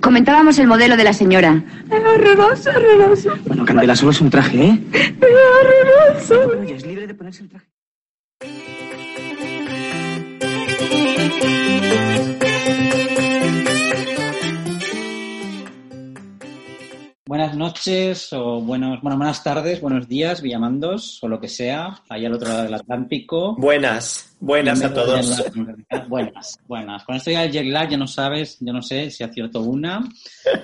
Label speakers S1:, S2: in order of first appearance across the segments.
S1: Comentábamos el modelo de la señora.
S2: Horroroso, horroroso.
S3: Bueno, Candela, solo es un traje, ¿eh?
S2: Horroroso.
S3: Oye, es libre de ponerse el traje.
S4: Buenas noches o buenos, bueno, buenas tardes, buenos días, Villamandos o lo que sea, ahí al otro lado del Atlántico.
S5: Buenas, buenas a todos.
S4: Buenas, buenas. Con esto ya el jet lag ya no sabes, yo no sé si acierto una.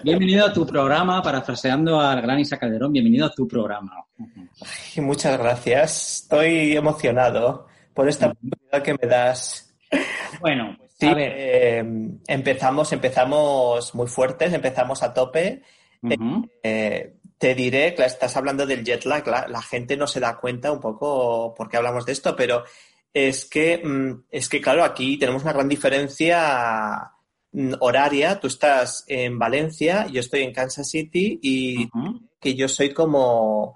S4: Bienvenido a tu programa, parafraseando al gran Isa Calderón, bienvenido a tu programa.
S5: Ay, muchas gracias, estoy emocionado por esta oportunidad que me das.
S4: Bueno, pues,
S5: Sí,
S4: a ver.
S5: eh, empezamos, empezamos muy fuertes, empezamos a tope. Eh, te diré, claro, estás hablando del jet lag, la, la gente no se da cuenta un poco por qué hablamos de esto, pero es que, mm, es que claro, aquí tenemos una gran diferencia mm, horaria. Tú estás en Valencia, yo estoy en Kansas City y que yo soy como,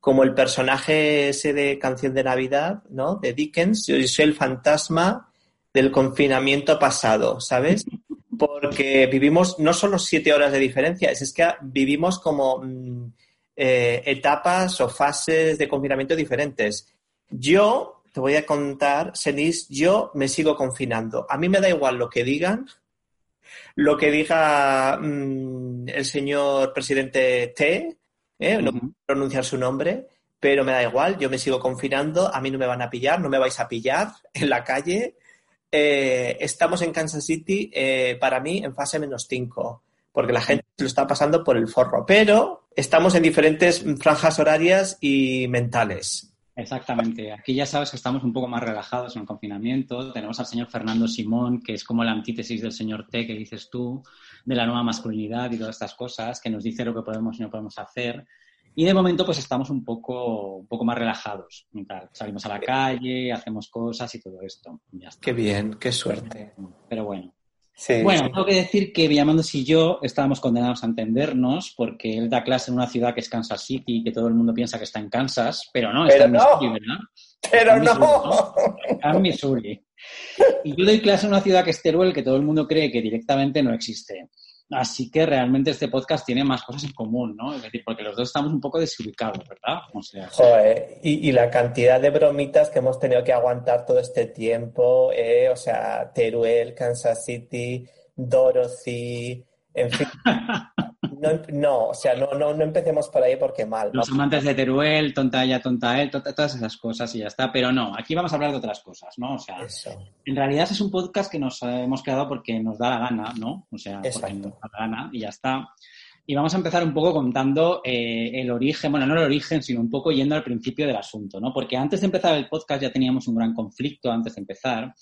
S5: como el personaje ese de canción de Navidad, ¿no? De Dickens. Yo soy el fantasma del confinamiento pasado, ¿sabes? Porque vivimos no solo siete horas de diferencia, es, es que vivimos como mm, eh, etapas o fases de confinamiento diferentes. Yo, te voy a contar, Senis, yo me sigo confinando. A mí me da igual lo que digan, lo que diga mm, el señor presidente T, ¿eh? no
S4: Ujú.
S5: puedo pronunciar su nombre, pero me da igual, yo me sigo confinando, a mí no me van a pillar, no me vais a pillar en la calle. Eh, estamos en Kansas City, eh, para mí, en fase menos 5, porque la gente lo está pasando por el forro, pero estamos en diferentes franjas horarias y mentales.
S4: Exactamente. Aquí ya sabes que estamos un poco más relajados en el confinamiento. Tenemos al señor Fernando Simón, que es como la antítesis del señor T que dices tú, de la nueva masculinidad y todas estas cosas, que nos dice lo que podemos y no podemos hacer. Y de momento, pues estamos un poco, un poco más relajados. y tal. Salimos a la calle, hacemos cosas y todo esto. Y ya está.
S5: Qué bien, qué suerte.
S4: Pero bueno.
S5: Sí,
S4: Bueno,
S5: sí.
S4: tengo que decir que Villamandos y yo estábamos condenados a entendernos porque él da clase en una ciudad que es Kansas City, que todo el mundo piensa que está en Kansas, pero no, está
S5: Pero
S4: en
S5: no.
S4: Missouri, ¿verdad?
S5: Pero
S4: Missouri,
S5: no.
S4: Está en Missouri. Y yo doy clase en una ciudad que es Teruel, que todo el mundo cree que directamente no existe. Así que realmente este podcast tiene más cosas en común, ¿no? Es decir, porque los dos estamos un poco desubicados, ¿verdad? O sea,
S5: Joder, y, y la cantidad de bromitas que hemos tenido que aguantar todo este tiempo, eh, o sea, Teruel, Kansas City, Dorothy, en fin. No, no, o sea, no, no, no empecemos por ahí porque mal. ¿no?
S4: los amantes de Teruel, tonta ella, tonta él, to- todas esas cosas y ya está. Pero no, aquí vamos a hablar de otras cosas, ¿no? O sea,
S5: Eso.
S4: En realidad es un podcast que nos hemos quedado porque nos da la gana, ¿no? O sea, porque nos da la gana y ya está. Y vamos a empezar un poco contando eh, el origen, bueno, no el origen, sino un poco yendo al principio del asunto, ¿no? Porque antes de empezar el podcast ya teníamos un gran conflicto antes de empezar.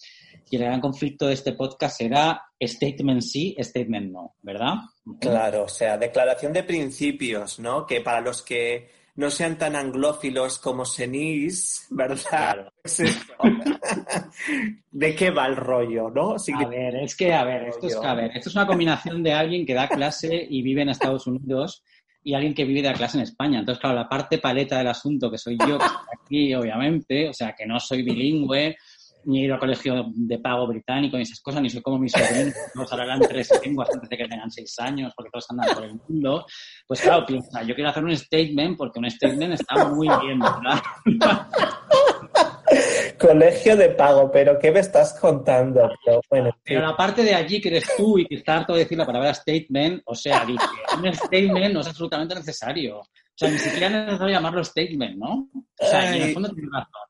S4: Y el gran conflicto de este podcast era statement sí, statement no, ¿verdad?
S5: Claro, o sea, declaración de principios, ¿no? Que para los que no sean tan anglófilos como Senís, ¿verdad?
S4: Claro.
S5: ¿De qué va el rollo, no?
S4: A ver, es que, a ver, esto es, a ver, esto es una combinación de alguien que da clase y vive en Estados Unidos y alguien que vive y da clase en España. Entonces, claro, la parte paleta del asunto, que soy yo, que estoy aquí, obviamente, o sea, que no soy bilingüe, ni he ido a colegio de pago británico, ni esas cosas, ni soy como mis sobrinos, todos hablarán tres lenguas antes de que tengan seis años, porque todos andan por el mundo. Pues claro, piensa, yo quiero hacer un statement, porque un statement está muy bien, ¿verdad?
S5: Colegio de pago, pero ¿qué me estás contando? Pero, bueno,
S4: la parte de allí que eres tú y que está harto de decir la palabra statement, o sea, dice, un statement no es absolutamente necesario. O sea, ni siquiera es necesario llamarlo statement, ¿no? O sea, y en el fondo tienes razón.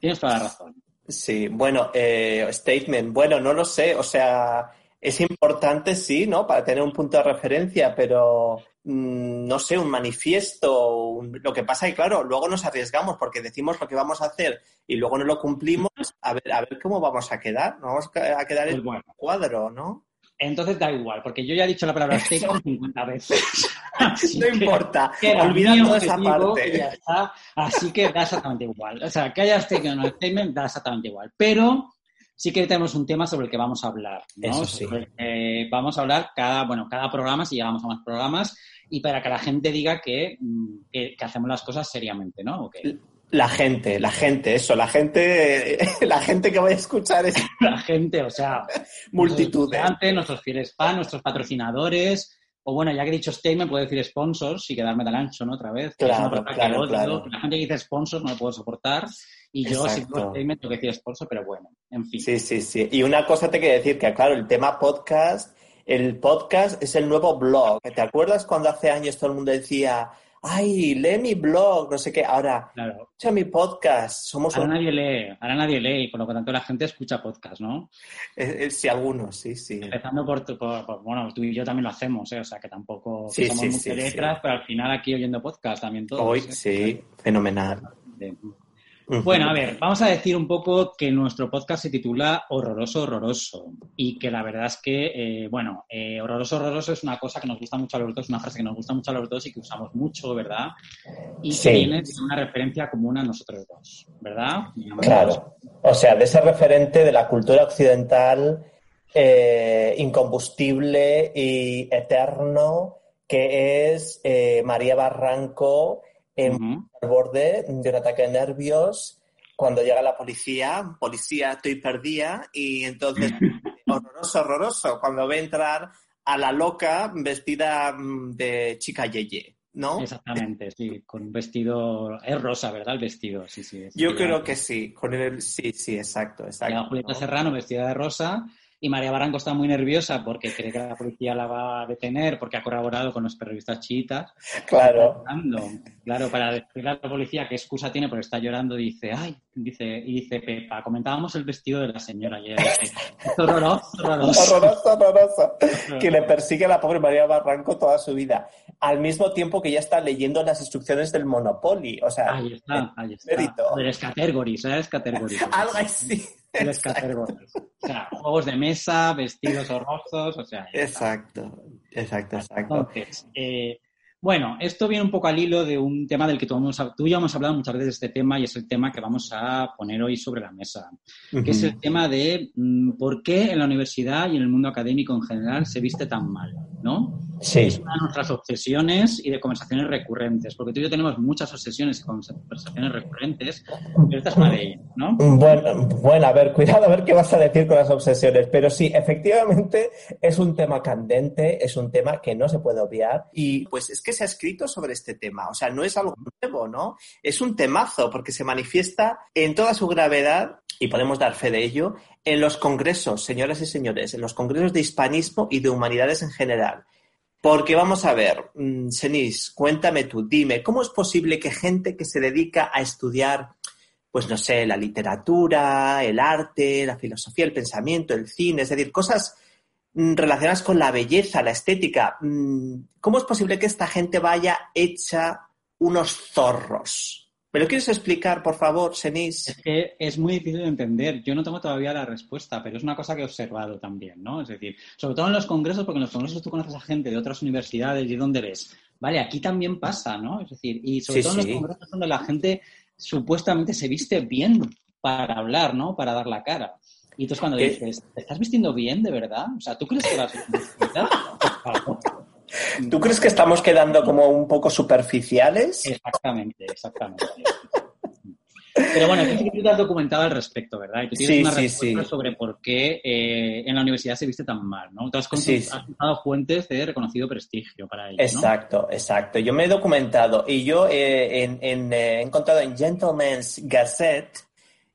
S4: Tienes toda la razón.
S5: Sí, bueno, eh, statement, bueno, no lo sé, o sea, es importante, sí, ¿no? Para tener un punto de referencia, pero mm, no sé, un manifiesto, un- lo que pasa es que, claro, luego nos arriesgamos porque decimos lo que vamos a hacer y luego no lo cumplimos, a ver, a ver cómo vamos a quedar, no vamos a quedar en
S4: Pues bueno.
S5: cuadro, ¿no?
S4: Entonces da igual, porque yo ya he dicho la palabra statement 50 veces.
S5: no importa, olvida toda esa parte.
S4: Ya está. Así que da exactamente igual. O sea, que haya statement o no statement da exactamente igual. Pero sí que tenemos un tema sobre el que vamos a hablar. ¿no?
S5: Eso sí.
S4: vamos a hablar cada, bueno, cada programa, si llegamos a más programas, y para que la gente diga que, mm, que, hacemos las cosas seriamente, ¿no? Okay.
S5: La gente, la gente, eso, la gente, la gente que vaya a escuchar es...
S4: La gente, o sea...
S5: Multitudes.
S4: Nuestros, nuestros fieles fans, nuestros patrocinadores, o bueno, ya que he dicho statement, puedo decir sponsors y quedarme tan ancho, ¿no? Otra vez.
S5: Claro, claro, claro.
S4: La gente que dice sponsors no lo puedo soportar. Y yo, si digo statement, tengo que decir sponsor, pero bueno, en fin.
S5: Sí, sí, sí. Y una cosa te quiero decir, que claro, el tema podcast, el podcast es el nuevo blog. ¿Te acuerdas cuando hace años todo el mundo decía ay, lee mi blog, no sé qué. Ahora,
S4: claro.
S5: escucha mi podcast. Somos
S4: ahora nadie lee, ahora nadie lee, y por lo que tanto la gente escucha podcast, ¿no?
S5: Eh, eh, sí, algunos, sí, sí.
S4: Empezando por, por, bueno, tú y yo también lo hacemos, ¿eh? o sea, que tampoco sí, somos sí, letras, pero al final aquí oyendo podcast también todos.
S5: Hoy,
S4: ¿eh?
S5: sí, fenomenal.
S4: Bueno, a ver, vamos a decir un poco que nuestro podcast se titula Horroroso, Horroroso. Y que la verdad es que, eh, bueno, eh, Horroroso, Horroroso es una cosa que nos gusta mucho a los dos, una frase que nos gusta mucho a los dos y que usamos mucho, ¿verdad? Y que viene de una referencia común a nosotros dos, ¿verdad?
S5: claro. O sea, de ese referente de la cultura occidental eh, incombustible y eterno que es María Barranco en al borde de un ataque de nervios cuando llega la policía, policía estoy perdida y entonces horroroso, horroroso, cuando ve entrar a la loca vestida mm, de chica yeye. ¿No?
S4: Exactamente, sí, con un vestido, es rosa, ¿verdad? El vestido, sí, sí.
S5: Yo creo que sí, con el, sí, sí, exacto, exacto.
S4: Julieta Serrano vestida de rosa y María Baranco está muy nerviosa porque cree que la policía la va a detener porque ha colaborado con los periodistas chiitas.
S5: Claro.
S4: Claro, para decirle a la policía qué excusa tiene porque está llorando, dice, ay, dice, y dice Pepa, comentábamos el vestido de la señora ayer. horroroso, horroroso.
S5: Horroroso, horroroso. que le persigue a la pobre María Barranco toda su vida. Al mismo tiempo que ya está leyendo las instrucciones del Monopoly. O sea,
S4: ahí está, ahí está. Del Category, ¿sabes? Category.
S5: Algo así.
S4: Les O sea, juegos de mesa, vestidos horrorosos, o sea.
S5: Exacto, exacto, exacto.
S4: Entonces, eh, bueno, esto viene un poco al hilo de un tema del que tú, tú y yo hemos hablado muchas veces de este tema y es el tema que vamos a poner hoy sobre la mesa, que es el tema de mm, por qué en la universidad y en el mundo académico en general se viste tan mal, ¿no?
S5: Sí.
S4: Es una de nuestras obsesiones y de conversaciones recurrentes, porque tú y yo tenemos muchas obsesiones y conversaciones recurrentes, pero esta es una de ellas, ¿no?
S5: Bueno, bueno, a ver, cuidado a ver qué vas a decir con las obsesiones, pero sí, efectivamente es un tema candente, es un tema que no se puede obviar y pues es que se ha escrito sobre este tema. O sea, no es algo nuevo, ¿no? Es un temazo porque se manifiesta en toda su gravedad, y podemos dar fe de ello, en los congresos, señoras y señores, en los congresos de hispanismo y de humanidades en general. Porque vamos a ver, mm, Senis, cuéntame tú, dime, ¿cómo es posible que gente que se dedica a estudiar, pues no sé, la literatura, el arte, la filosofía, el pensamiento, el cine, es decir, cosas Mm, relacionadas con la belleza, la estética. Mm, ¿Cómo es posible que esta gente vaya hecha unos zorros? ¿Me lo quieres explicar, por favor, Senis?
S4: Es que es muy difícil de entender. Yo no tengo todavía la respuesta, pero es una cosa que he observado también, ¿no? Es decir, sobre todo en los congresos, porque en los congresos tú conoces a gente de otras universidades y dónde ves. Vale, aquí también pasa, ¿no? Es decir, y sobre todo en los congresos donde la gente supuestamente se viste bien para hablar, ¿no? Para dar la cara. Y entonces cuando dices, ¿te estás vistiendo bien de verdad? O sea, ¿tú crees que vas
S5: ¿Tú crees que estamos quedando como un poco superficiales?
S4: Exactamente, exactamente. Pero bueno, tú te has documentado al respecto, ¿verdad? Y tú tienes una respuesta sobre por qué eh, en la universidad se viste tan mal, ¿no? Tú has, has fuentes de reconocido prestigio para ello,
S5: Exacto, exacto. Yo me he documentado y yo eh, en, eh, he encontrado en Gentleman's Gazette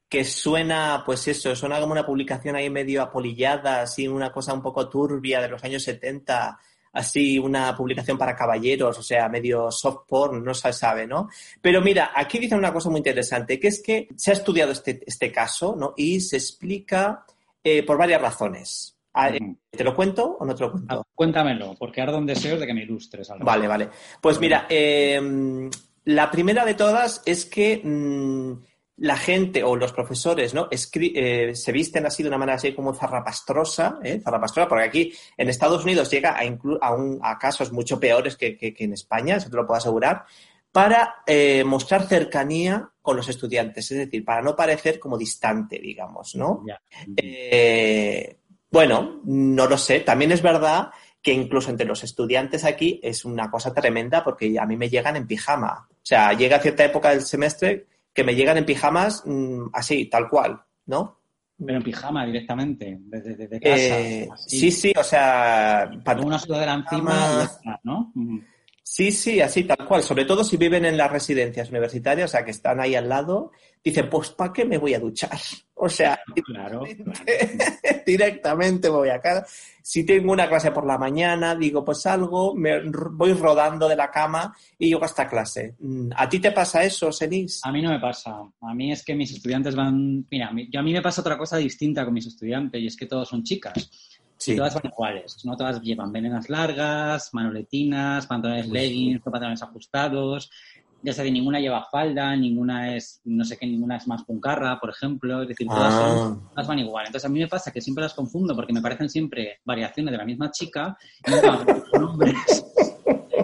S5: que suena, pues eso, suena como una publicación ahí medio apolillada, así una cosa un poco turbia de los años 70, así una publicación para caballeros, o sea, medio soft porn, no se sabe, ¿no? Pero mira, aquí dicen una cosa muy interesante, que es que se ha estudiado este, este caso, ¿no? Y se explica eh, por varias razones. Ah, eh, ¿Te lo cuento o no te lo cuento?
S4: Ah, cuéntamelo, porque ardo un deseo de que me ilustres. Algo.
S5: Vale, vale. Pues mira, eh, la primera de todas es que... Mm, la gente o los profesores ¿no? Eh, se visten así de una manera así como zarrapastrosa, ¿eh? zarrapastrosa, porque aquí en Estados Unidos llega a, a, casos mucho peores que, en España, eso te lo puedo asegurar, para eh, mostrar cercanía con los estudiantes, es decir, para no parecer como distante, digamos, ¿no? Eh, bueno, no lo sé. También es verdad que incluso entre los estudiantes aquí es una cosa tremenda porque a mí me llegan en pijama. O sea, llega cierta época del semestre que me llegan en pijamas mm, así, tal cual, ¿no?
S4: Pero en pijama directamente, desde, casa.
S5: Eh, sí, sí, o sea...
S4: Para una sudadera encima, ¿no?
S5: Sí, sí, así tal cual. Sobre todo si viven en las residencias universitarias, o sea, que están ahí al lado, dicen, pues ¿para qué me voy a duchar? O sea,
S4: claro,
S5: directamente, voy a casa. Si tengo una clase por la mañana, digo, pues salgo, me voy rodando de la cama y llego hasta clase. Mm, ¿A ti te pasa eso, Senis?
S4: A mí no me pasa. A mí es que mis estudiantes van... Mira, yo a mí me pasa otra cosa distinta con mis estudiantes y es que todos son chicas. Sí. todas van iguales. No todas llevan venenas largas, manoletinas, pantalones leggings, pantalones ajustados. Ya sé, ninguna lleva falda, ninguna es, no sé qué, ninguna es más puncarra, por ejemplo. Es decir, todas, ah. todas van igual. Entonces a mí me pasa que siempre las confundo porque me parecen siempre variaciones de la misma chica y no nombres.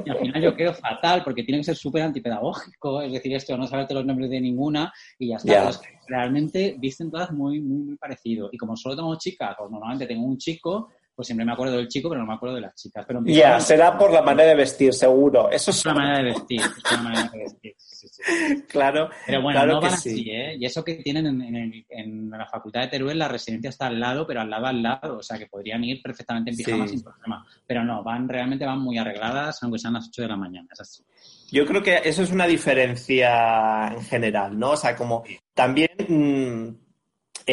S4: Y al final yo quedo fatal porque tiene que ser súper antipedagógico, es decir, esto, no saberte los nombres de ninguna y ya está. realmente visten todas muy, muy, muy parecido. Y como solo tengo chicas, pues normalmente tengo un chico, pues siempre me acuerdo del chico, pero no me acuerdo de las chicas.
S5: Ya, será por la manera de vestir, seguro. Eso
S4: es la manera de vestir. Es la manera de vestir.
S5: Claro.
S4: Pero bueno, no van así, ¿eh? Y eso que tienen en, la Facultad de Teruel, la residencia está al lado, pero al lado al lado. O sea, que podrían ir perfectamente en pijama sin problema. Pero no, van realmente van muy arregladas, aunque sean las 8 de la mañana. Es así.
S5: Yo creo que eso es una diferencia en general, ¿no? O sea, como también mm,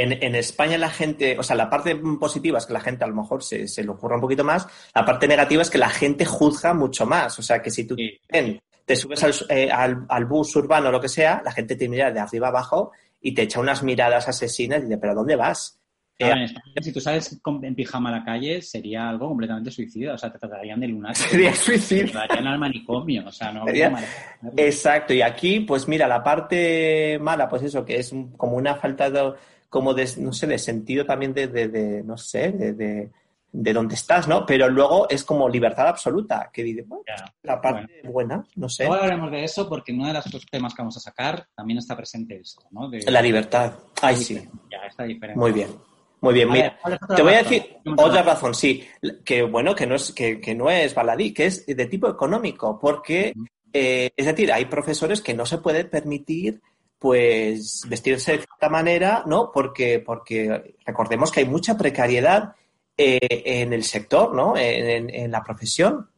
S5: en, España la gente, o sea, la parte positiva es que la gente a lo mejor se, se le ocurra un poquito más, la parte negativa es que la gente juzga mucho más. O sea, que si tú te subes al, eh, al, al, bus urbano o lo que sea, la gente te mira de arriba abajo y te echa unas miradas asesinas y dice, ¿pero dónde vas?
S4: Eh, si tú sales en pijama a la calle, sería algo completamente suicida. O sea, te tratarían de lunático.
S5: Sería suicida. Te
S4: tratarían al manicomio. O sea, no.
S5: Exacto. Y aquí, pues mira, la parte mala, pues eso, que es como una falta de, como de, no sé, de sentido también de, de, no sé, de, de, dónde estás, ¿no? Pero luego es como libertad absoluta, que dice, bueno, la parte buena, no sé.
S4: Ahora hablaremos de eso porque en uno de los temas que vamos a sacar también está presente esto, ¿no?
S5: la libertad. Ay, sí.
S4: Ya, está diferente.
S5: Muy bien. Muy bien, mira, te voy a decir otra razón, sí, que bueno, que no es, que, que, no es baladí, que es de tipo económico, porque, eh, es decir, hay profesores que no se pueden permitir pues vestirse de cierta manera, ¿no? Porque, porque recordemos que hay mucha precariedad eh, en el sector, ¿no? En, la profesión.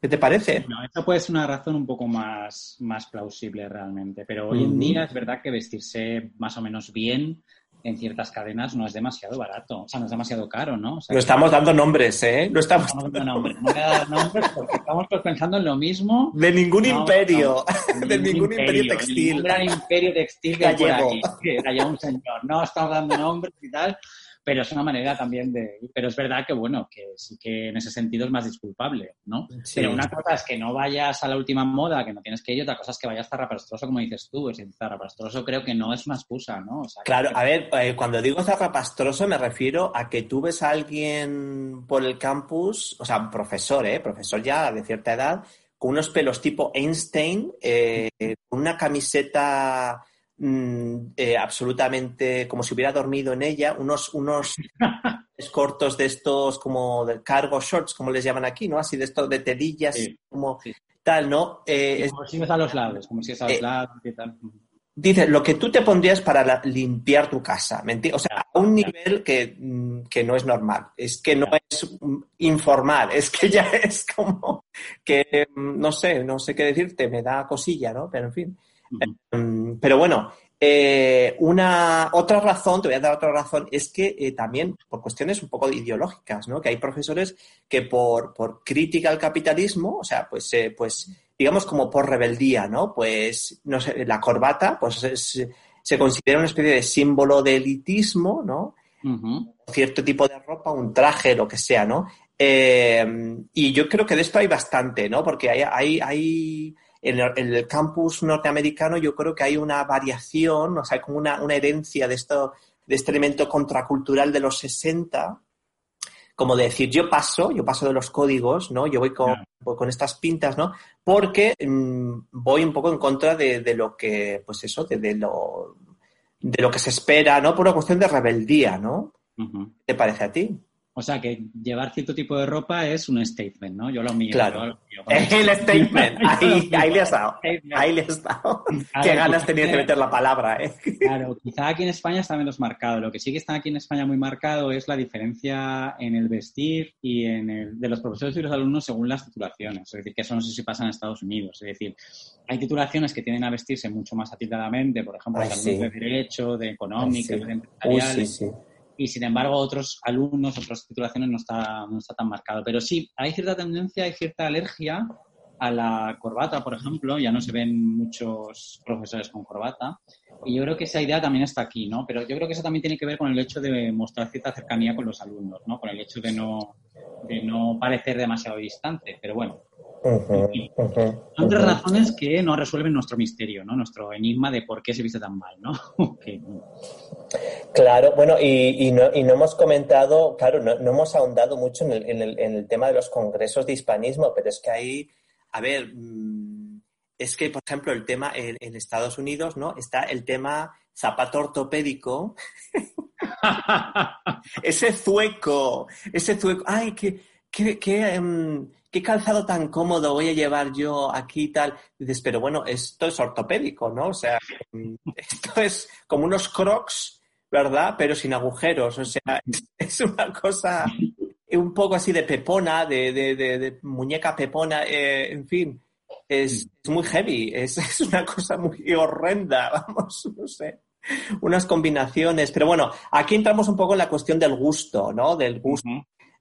S5: ¿Qué te parece?
S4: No, esa puede ser una razón un poco más, más plausible realmente, pero hoy en día es verdad que vestirse más o menos bien en ciertas cadenas no es demasiado barato, o sea, no es demasiado caro, ¿no?
S5: lo estamos dando nombres, ¿eh?
S4: Lo estamos, dando nombres. No voy a dar nombres porque estamos pensando en lo mismo.
S5: De ningún imperio, de ningún imperio, textil. De
S4: ningún gran imperio textil que hay por aquí, que haya un señor. No estamos dando nombres y tal, pero es una manera también de... Pero es verdad que, bueno, que sí que en ese sentido es más disculpable, ¿no? Pero una cosa es que no vayas a la última moda, que no tienes que ir, otra cosa es que vayas zarrapastroso, como dices tú. Es zarrapastroso creo que no es una excusa, ¿no?
S5: claro, a ver, eh, cuando digo zarrapastroso me refiero a que tú ves a alguien por el campus, o sea, un profesor, ¿eh? Profesor ya de cierta edad, con unos pelos tipo Einstein, eh, con una camiseta Mm, eh, absolutamente como si hubiera dormido en ella, unos, unos cortos de estos como de cargo shorts, como les llaman aquí, ¿no? Así de estos de telillas, como tal, ¿no?
S4: Eh, como si es a los lados, como si es a los eh, lados y tal.
S5: Dice, lo que tú te pondrías para limpiar tu casa, o sea, a un nivel que, mm, que, no es normal, es que no es informal, es que ya es como que, mm, no sé, no sé qué decirte, me da cosilla, ¿no? Pero en fin. Em, pero bueno, eh, una otra razón, te voy a dar otra razón, es que eh, también por cuestiones un poco ideológicas, ¿no? Que hay profesores que por, por crítica al capitalismo, o sea, pues, eh, pues digamos como por rebeldía, ¿no? Pues, no sé, la corbata, pues se considera una especie de símbolo de elitismo, ¿no? Cierto tipo de ropa, un traje, lo que sea, ¿no? y yo creo que de esto hay bastante, ¿no? Porque hay, hay, hay en el, en el campus norteamericano yo creo que hay una variación, o sea, como una, una herencia de esto, de este elemento contracultural de los 60, como de decir, yo paso, yo paso de los códigos, ¿no? Yo voy con, voy con estas pintas, ¿no? Porque mm, voy un poco en contra de, de lo que, pues eso, de, de lo, de lo que se espera, ¿no? Por una cuestión de rebeldía, ¿no?
S4: Ujú.
S5: ¿Te parece a ti?
S4: O sea, que llevar cierto tipo de ropa es un statement, ¿no? Yo lo mío.
S5: Claro.
S4: yo lo mío.
S5: El statement, ahí, ahí le has dado, ahí le has dado. Qué ganas tenías de meter la palabra, ¿eh?
S4: Claro, quizá aquí en España está menos marcado. Lo que sí que está aquí en España muy marcado es la diferencia en el vestir y en el de los profesores y los alumnos según las titulaciones. Es decir, que eso no sé si pasa en Estados Unidos. Es decir, hay titulaciones que tienden a vestirse mucho más atildadamente, por ejemplo,
S5: Ay,
S4: los
S5: sí.
S4: alumnos de Derecho, de Económica,
S5: Ay, sí.
S4: de
S5: Uy,
S4: Empresariales.
S5: sí, sí.
S4: Y sin embargo otros alumnos, otras titulaciones no está, no está tan marcado. Pero sí, hay cierta tendencia, hay cierta alergia a la corbata, por ejemplo, ya no se ven muchos profesores con corbata. Y yo creo que esa idea también está aquí, ¿no? Pero yo creo que eso también tiene que ver con el hecho de mostrar cierta cercanía con los alumnos, ¿no? Con el hecho de no, de no parecer demasiado distante. Pero bueno, son tres razones que no resuelven nuestro misterio, ¿no? Nuestro enigma de por qué se viste tan mal, ¿no?
S5: Claro, bueno, y, y no, y no hemos comentado, claro, no, no hemos ahondado mucho en el, en, el, en el tema de los congresos de hispanismo, pero es que ahí, a ver, mm, es que, por ejemplo, el tema en, en Estados Unidos, ¿no? Está el tema zapato ortopédico, ese zueco, ese zueco, ay, qué, qué, qué, em, qué calzado tan cómodo voy a llevar yo aquí y tal. Dices, pero bueno, esto es ortopédico, ¿no? O sea, mm, esto es como unos crocs, ¿verdad? Pero sin agujeros, o sea, es, es una cosa un poco así de pepona, de, de, de, de muñeca pepona, eh, en fin. Es, es muy heavy, es, es una cosa muy horrenda, vamos, no sé unas combinaciones. Pero bueno, aquí entramos un poco en la cuestión del gusto, ¿no? Del gusto.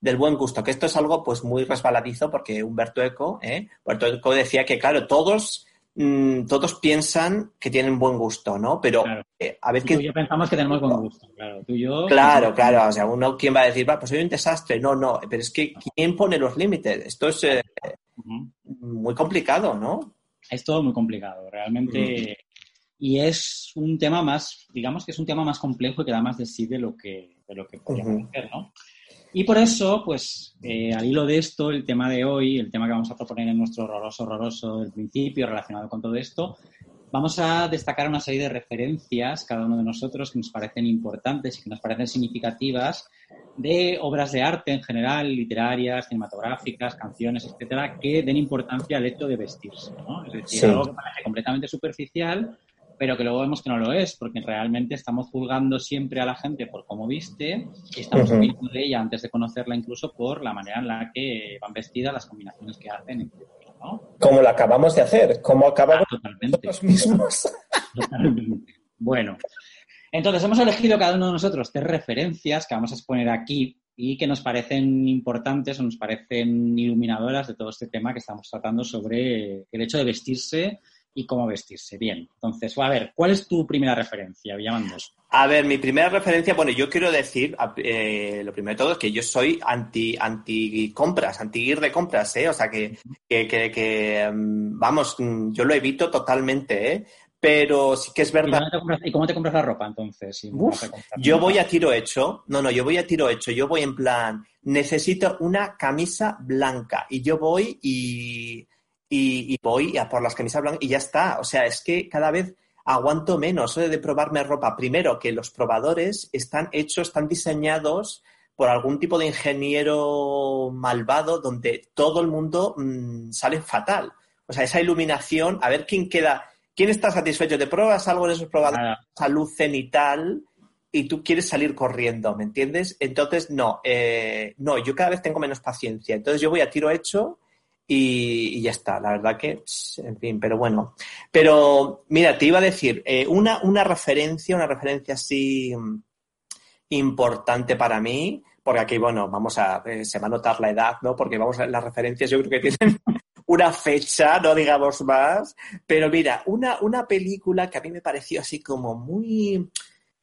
S5: Del buen gusto, que esto es algo pues muy resbaladizo porque Humberto Eco, ¿eh? Humberto Eco decía que, claro, todos, mm, todos piensan que tienen buen gusto, ¿no? Pero
S4: Claro.
S5: eh, a ver
S4: Tú y yo pensamos que tenemos buen gusto, claro. Tú y yo.
S5: Claro, claro, o sea, uno, ¿quién va a decir, va, pues soy un desastre? No, no, pero es que ¿quién pone los límites? Esto es eh, muy complicado, ¿no?
S4: Es todo muy complicado, realmente. Y es un tema más, digamos que es un tema más complejo y que da más de sí de lo que, de lo que parecer, ¿no? Y por eso, pues, eh, al hilo de esto, el tema de hoy, el tema que vamos a proponer en nuestro horroroso, horroroso del principio, relacionado con todo esto, vamos a destacar una serie de referencias, cada uno de nosotros, que nos parecen importantes y que nos parecen significativas, de obras de arte en general, literarias, cinematográficas, canciones, etcétera, que den importancia al hecho de vestirse, ¿no? Es decir,
S5: Sí.
S4: algo que parece completamente superficial, pero que luego vemos que no lo es, porque realmente estamos juzgando siempre a la gente por cómo viste y estamos
S5: Ujú.
S4: opinando de ella antes de conocerla incluso por la manera en la que van vestidas, las combinaciones que hacen, ¿no?
S5: Como lo acabamos de hacer, como acabamos
S4: Totalmente.
S5: nosotros mismos.
S4: Totalmente. Bueno, entonces hemos elegido cada uno de nosotros tres referencias que vamos a exponer aquí y que nos parecen importantes o nos parecen iluminadoras de todo este tema que estamos tratando sobre el hecho de vestirse y cómo vestirse. Bien, entonces, a ver, ¿cuál es tu primera referencia, Villamandos?
S5: A ver, mi primera referencia, bueno, yo quiero decir, eh, lo primero de todo es que yo soy anti, anti compras, anti ir de compras, ¿eh? O sea que, que, que, que, mm, vamos, mm, yo lo evito totalmente, ¿eh? Pero sí que es
S4: ¿Y,
S5: verdad.
S4: compras- y cómo te compras la ropa entonces? si
S5: Uf, Yo voy a tiro hecho, no, no, yo voy a tiro hecho, yo voy en plan, necesito una camisa blanca y yo voy y, y, y voy a por las camisas blancas y ya está. O sea, es que cada vez aguanto menos de probarme ropa. Primero, que los probadores están hechos, están diseñados por algún tipo de ingeniero malvado donde todo el mundo mm, sale fatal. O sea, esa iluminación, a ver quién queda, quién está satisfecho. Te pruebas algo en esos probadores
S4: Nada.
S5: esa luz cenital y tú quieres salir corriendo, ¿me entiendes? Entonces, no, eh, no, yo cada vez tengo menos paciencia. Entonces yo voy a tiro hecho y, y ya está. La verdad que, en fin, pero bueno. Pero, mira, te iba a decir, eh, una, una referencia, una referencia así mm, importante para mí, porque aquí, bueno, vamos a, eh, se va a notar la edad, ¿no? Porque vamos a las referencias, yo creo que tienen una fecha, no digamos más. Pero mira, una, una película que a mí me pareció así como muy,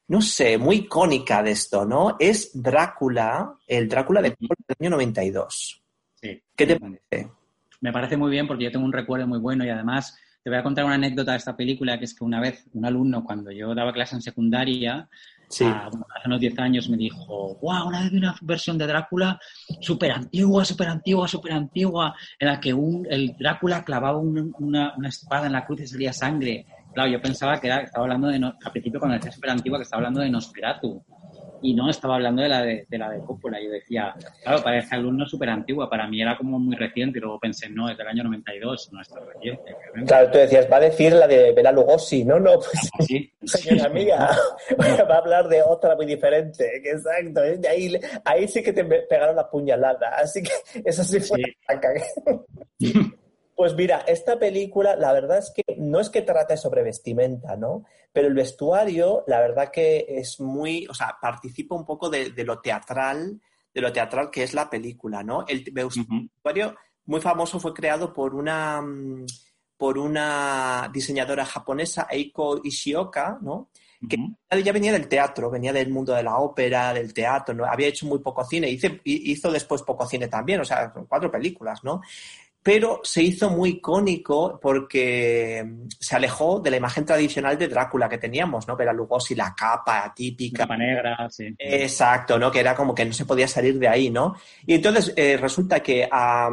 S5: no sé, muy icónica de esto, ¿no? Es Drácula, el Drácula de del año 92.
S4: Sí.
S5: ¿Qué te parece?
S4: Me parece muy bien porque yo tengo un recuerdo muy bueno y además te voy a contar una anécdota de esta película, que es que una vez un alumno, cuando yo daba clase en secundaria,
S5: Sí.
S4: a- bueno, hace unos 10 años me dijo, wow, una vez vi una versión de Drácula súper antigua, súper antigua, súper antigua, en la que un, el Drácula clavaba un- una, una espada en la cruz y salía sangre. Claro, yo pensaba que era, estaba hablando de, no- al principio cuando decía súper antigua, que estaba hablando de Nosferatu. Y no, estaba hablando de la de, de la de Coppola. Yo decía, claro, para este alumno súper antigua, para mí era como muy reciente. Y luego pensé, no, es del año 92, no es tan reciente. obviamente.
S5: Claro, tú decías, va a decir la de Bela Lugosi. No, no, pues
S4: Sí,
S5: señora amiga, va a hablar de otra muy diferente. Exacto, ahí, ahí sí que te pegaron la puñalada. Así que eso sí fue
S4: Sí.
S5: Pues mira, esta película, la verdad es que no es que trate sobre vestimenta, ¿no? Pero el vestuario, la verdad que es muy, o sea, participa un poco de, de lo teatral, de lo teatral que es la película, ¿no? El vestuario muy famoso fue creado por una, mm, por una diseñadora japonesa, Eiko Ishioka, ¿no? que ya venía del teatro, venía del mundo de la ópera, del teatro, ¿no? había hecho muy poco cine, hice- hizo después poco cine también, o sea, cuatro películas, ¿no? Pero se hizo muy icónico porque mm, se alejó de la imagen tradicional de Drácula que teníamos, ¿no? Bela Lugosi, la capa típica,
S4: Capa negra, sí.
S5: Exacto, ¿no? Que era como que no se podía salir de ahí, ¿no? Y entonces eh, resulta que a,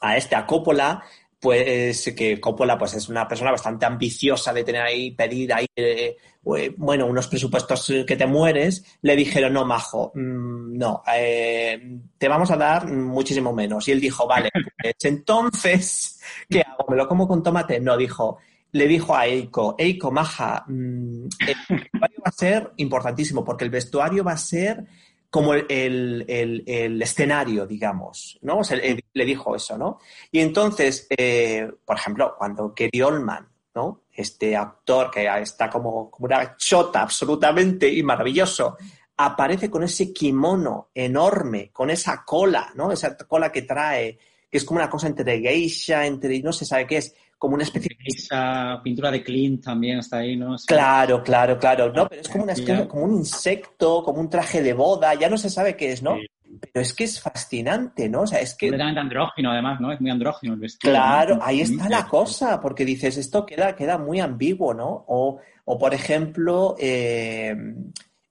S5: a este, a Coppola, pues que Coppola pues es una persona bastante ambiciosa de tener ahí, pedir ahí, eh, eh, bueno, unos presupuestos que te mueres, le dijeron, no, majo, mm, no, eh, te vamos a dar muchísimo menos. Y él dijo, vale, pues, entonces, ¿qué hago? ¿Me lo como con tomate? No, dijo, le dijo a Eiko, Eiko, maja, mm, el vestuario va a ser importantísimo porque el vestuario va a ser como el, el- el- el escenario, digamos, ¿no? O sea, le dijo eso, ¿no? Y entonces, eh, por ejemplo, cuando Gary Oldman, ¿no? Este actor que está como, como una chota absolutamente y maravilloso, aparece con ese kimono enorme, con esa cola, ¿no? Esa cola que trae, que es como una cosa entre geisha, entre no se sabe qué es, como una especie de
S4: Esa pintura de Clint también está ahí, ¿no? Sí.
S5: Claro, claro, claro. No, pero es como, una,
S4: Sí,
S5: es
S4: ya.
S5: como un insecto, como un traje de boda, ya no se sabe qué es, ¿no?
S4: Sí.
S5: Pero es que es fascinante, ¿no? O sea, es que,
S4: Completamente andrógino, además, ¿no? Es muy andrógino el vestido.
S5: claro,
S4: ¿no?
S5: ahí está la cosa, porque dices, esto queda, queda muy ambiguo, ¿no? O, o por ejemplo, eh,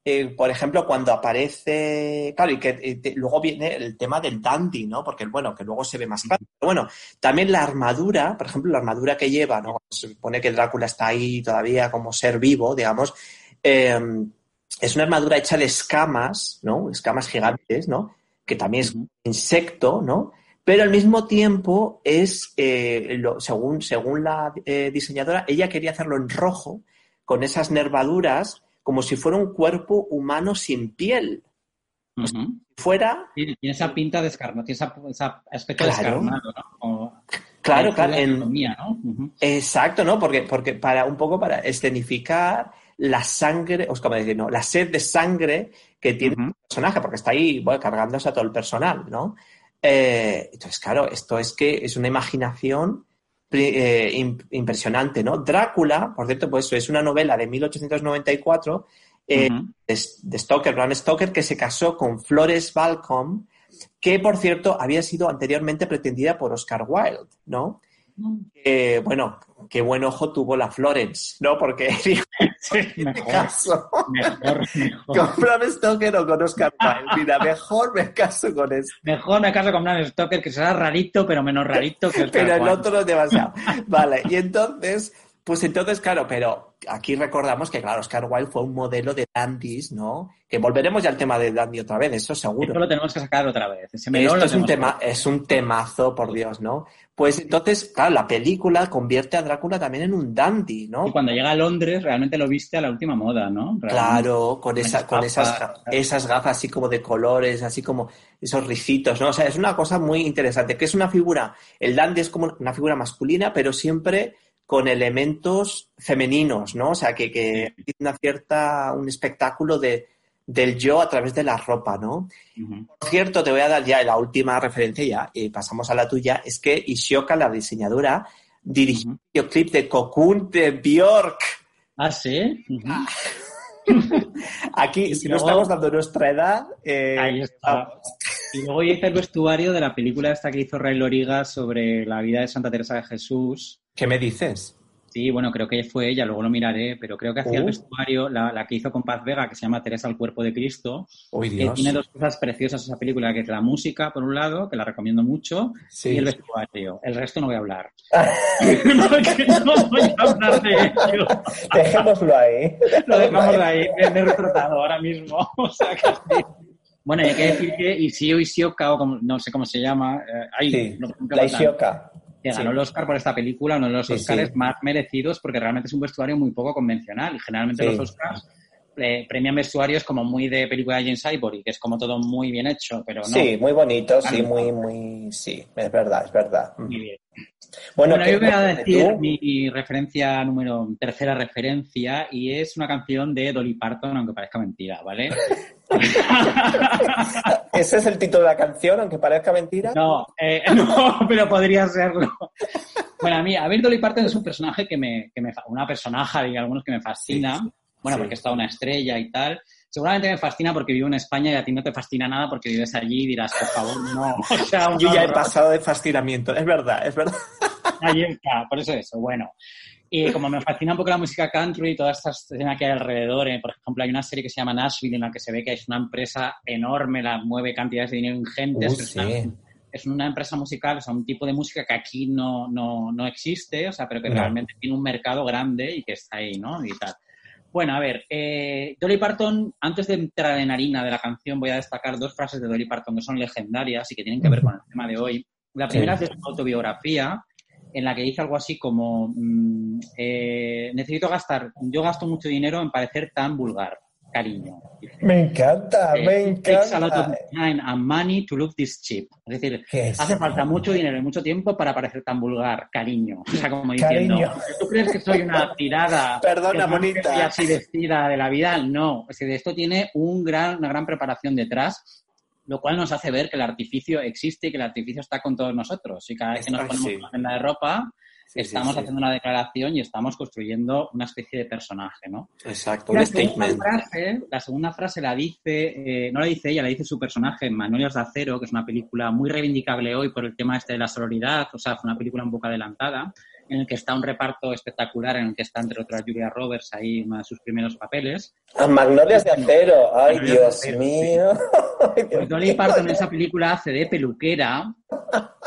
S5: eh, por ejemplo, cuando aparece, claro, y que eh, te- luego viene el tema del dandy, ¿no? Porque, bueno, que luego se ve más claro. Pero bueno, también la armadura, por ejemplo, la armadura que lleva, ¿no? Se supone que Drácula está ahí todavía como ser vivo, digamos. eh, es una armadura hecha de escamas, ¿no? Escamas gigantes, ¿no? Que también es un insecto, ¿no? Pero al mismo tiempo es, eh, lo- según, según la diseñadora, ella quería hacerlo en rojo, con esas nervaduras, como si fuera un cuerpo humano sin piel. Si fuera,
S4: Sí, tiene esa pinta de escarnado, tiene esa, esa aspecto
S5: Claro.
S4: descarnado, ¿no?
S5: Claro, claro, en,
S4: ¿no?
S5: Exacto, ¿no? Porque, porque para un poco para escenificar la sangre, o como decir, no, la sed de sangre que tiene
S4: Ujú.
S5: el personaje, porque está ahí bueno, cargándose a todo el personal, ¿no? Eh, entonces, claro, esto es que es una imaginación eh, im- impresionante, ¿no? Drácula, por cierto, pues es una novela de 1894 eh, de Stoker, Bram Stoker, que se casó con Flores Balcom, que por cierto había sido anteriormente pretendida por Oscar Wilde, ¿no? Eh, bueno, qué buen ojo tuvo la Florence, ¿no? Porque en este
S4: Mejor,
S5: caso,
S4: mejor, mejor.
S5: con Bram Stoker o con Oscar Wilde, mira, mejor me caso con este.
S4: Mejor me caso con Bram Stoker, que será rarito, pero menos rarito que el
S5: Pero el otro es demasiado. Vale, y entonces, pues entonces, claro, pero aquí recordamos que, claro, Oscar Wilde fue un modelo de dandies, ¿no? Que volveremos ya al tema de dandy otra vez, eso seguro.
S4: Esto lo tenemos que sacar otra vez. Ese
S5: Esto es un, tema, es un temazo, por Dios, ¿no? Pues entonces, claro, la película convierte a Drácula también en un dandy, ¿no?
S4: Y cuando llega a Londres, realmente lo viste a la última moda, ¿no? Realmente.
S5: Claro, con, esa,
S4: esas
S5: con esas, esas gafas así como de colores, así como esos ricitos, ¿no? O sea, es una cosa muy interesante, que es una figura, el dandy es como una figura masculina, pero siempre con elementos femeninos, ¿no? O sea, que, que una cierta, un espectáculo de, del yo a través de la ropa, ¿no? Por cierto, te voy a dar ya la última referencia ya, y pasamos a la tuya, es que Ishioka, la diseñadora, dirigió
S4: Ujú.
S5: el videoclip de Cocoon de Bjork.
S4: Ah, sí.
S5: Aquí, si no estamos dando nuestra edad, eh,
S4: Ahí está.
S5: vamos.
S4: Y luego hice el vestuario de la película esta que hizo Ray Loriga sobre la vida de Santa Teresa de Jesús.
S5: ¿Qué me dices?
S4: Sí, bueno, creo que fue ella, luego lo miraré, pero creo que hacía el
S5: Uh.
S4: vestuario, la, la que hizo con Paz Vega, que se llama Teresa al cuerpo de Cristo,
S5: Uy,
S4: que
S5: Dios.
S4: tiene dos cosas preciosas esa película, que es la música, por un lado, que la recomiendo mucho,
S5: Sí.
S4: y el vestuario. El resto no voy a hablar. Porque no voy a hablar de ello.
S5: Dejémoslo ahí.
S4: Lo dejamos ahí, me, he retrotado ahora mismo. O sea que sí. Bueno, hay que decir que Isio Isioka, o como, no sé cómo se llama, eh, ay,
S5: Sí,
S4: no-
S5: la. Ishioka.
S4: que ganó
S5: Sí.
S4: el Oscar por esta película, uno de los Oscars
S5: sí.
S4: más merecidos, porque realmente es un vestuario muy poco convencional. Y generalmente los Oscars eh, premian vestuarios como muy de película de James Ivory, que es como todo muy bien hecho, pero no.
S5: Sí, muy bonito, sí, muy, muy, sí, es verdad, es verdad.
S4: Muy bien.
S5: Bueno,
S4: Bueno,
S5: ¿qué-
S4: yo voy a decir
S5: tú?
S4: mi referencia número, tercera referencia, y es una canción de Dolly Parton, aunque parezca mentira, ¿vale?
S5: ¿Ese es el título de la canción, aunque parezca mentira?
S4: No, eh, no, pero podría serlo. Bueno, a mí, a ver, Dolly Parton es un personaje que me, que me una personaje, diga algunos, que me fascina.
S5: Sí.
S4: Bueno,
S5: Sí.
S4: porque está una estrella y tal. Seguramente me fascina porque vivo en España y a ti no te fascina nada porque vives allí y dirás, por favor, no. O sea,
S5: Yo ya he
S4: una-
S5: pasado de fascinamiento, es verdad, es verdad.
S4: Ahí está, por eso eso, bueno. Y como me fascina un poco la música country y toda esta escena que hay alrededor, eh, por ejemplo, hay una serie que se llama Nashville en la que se ve que es una empresa enorme, la mueve cantidades de dinero ingentes,
S5: Uh,
S4: pero es, una,
S5: sí.
S4: es una empresa musical, o sea, un tipo de música que aquí no, no, no existe, o sea, pero que
S5: No.
S4: realmente tiene un mercado grande y que está ahí, ¿no? Y tal. Bueno, a ver, eh, Dolly Parton, antes de entrar en harina de la canción, voy a destacar dos frases de Dolly Parton que son legendarias y que tienen que ver con el tema de hoy. La primera
S5: Sí.
S4: es de su autobiografía, en la que dice algo así como, mm, eh, necesito gastar, yo gasto mucho dinero en parecer tan vulgar, cariño. Dice.
S5: Me encanta,
S4: Eh,
S5: me
S4: "It takes a lot of
S5: encanta.
S4: time and money to look this cheap. Es decir, hace falta mucho dinero y mucho tiempo para parecer tan vulgar, cariño. O sea, como diciendo,
S5: Cariño.
S4: ¿tú crees que soy una tirada?
S5: Perdona, bonita.
S4: mujer así vestida de la vida? No. Es que esto tiene un gran, una gran preparación detrás, lo cual nos hace ver que el artificio existe y que el artificio está con todos nosotros. Y cada vez que nos ponemos
S5: sí.
S4: una prenda de ropa,
S5: Sí,
S4: estamos
S5: sí.
S4: haciendo una declaración y estamos construyendo una especie de personaje, ¿no?
S5: Exacto, un
S4: La segunda,
S5: statement.
S4: frase, la segunda frase la dice, eh, no la dice ella, la dice su personaje en de Acero, que es una película muy reivindicable hoy por el tema este de la sororidad, o sea, fue una película un poco adelantada, en el que está un reparto espectacular, en el que está entre otras Julia Roberts ahí, uno de sus primeros papeles.
S5: Ah, Magnolias de acero. Ay,
S4: Magnolias
S5: Dios
S4: acero,
S5: mío. Ay, Dios
S4: Pues Dolly. Parton en esa película hace de peluquera,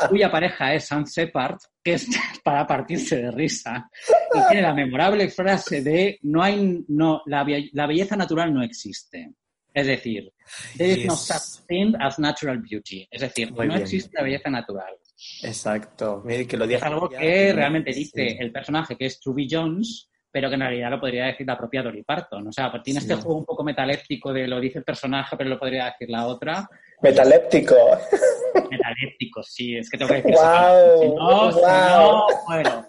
S4: cuya pareja es Sam Shepard, que es para partirse de risa, y tiene la memorable frase de no hay, no, la, la belleza natural no existe. Es decir, there is no
S5: Yes.
S4: such thing as natural beauty. Es decir,
S5: Muy
S4: no
S5: bien.
S4: existe la belleza natural.
S5: Exacto. Mire, que lo
S4: Es algo que realmente dice
S5: Sí.
S4: el personaje que es Truby Jones, pero que en realidad lo podría decir la propia Dolly Parton. O sea, pues tiene
S5: Sí.
S4: este juego un poco metaléptico de lo dice el personaje, pero lo podría decir la otra.
S5: Metaléptico.
S4: Metaléptico, sí, es que tengo que decir
S5: Guau,
S4: eso. Si no, si
S5: guau.
S4: no, bueno.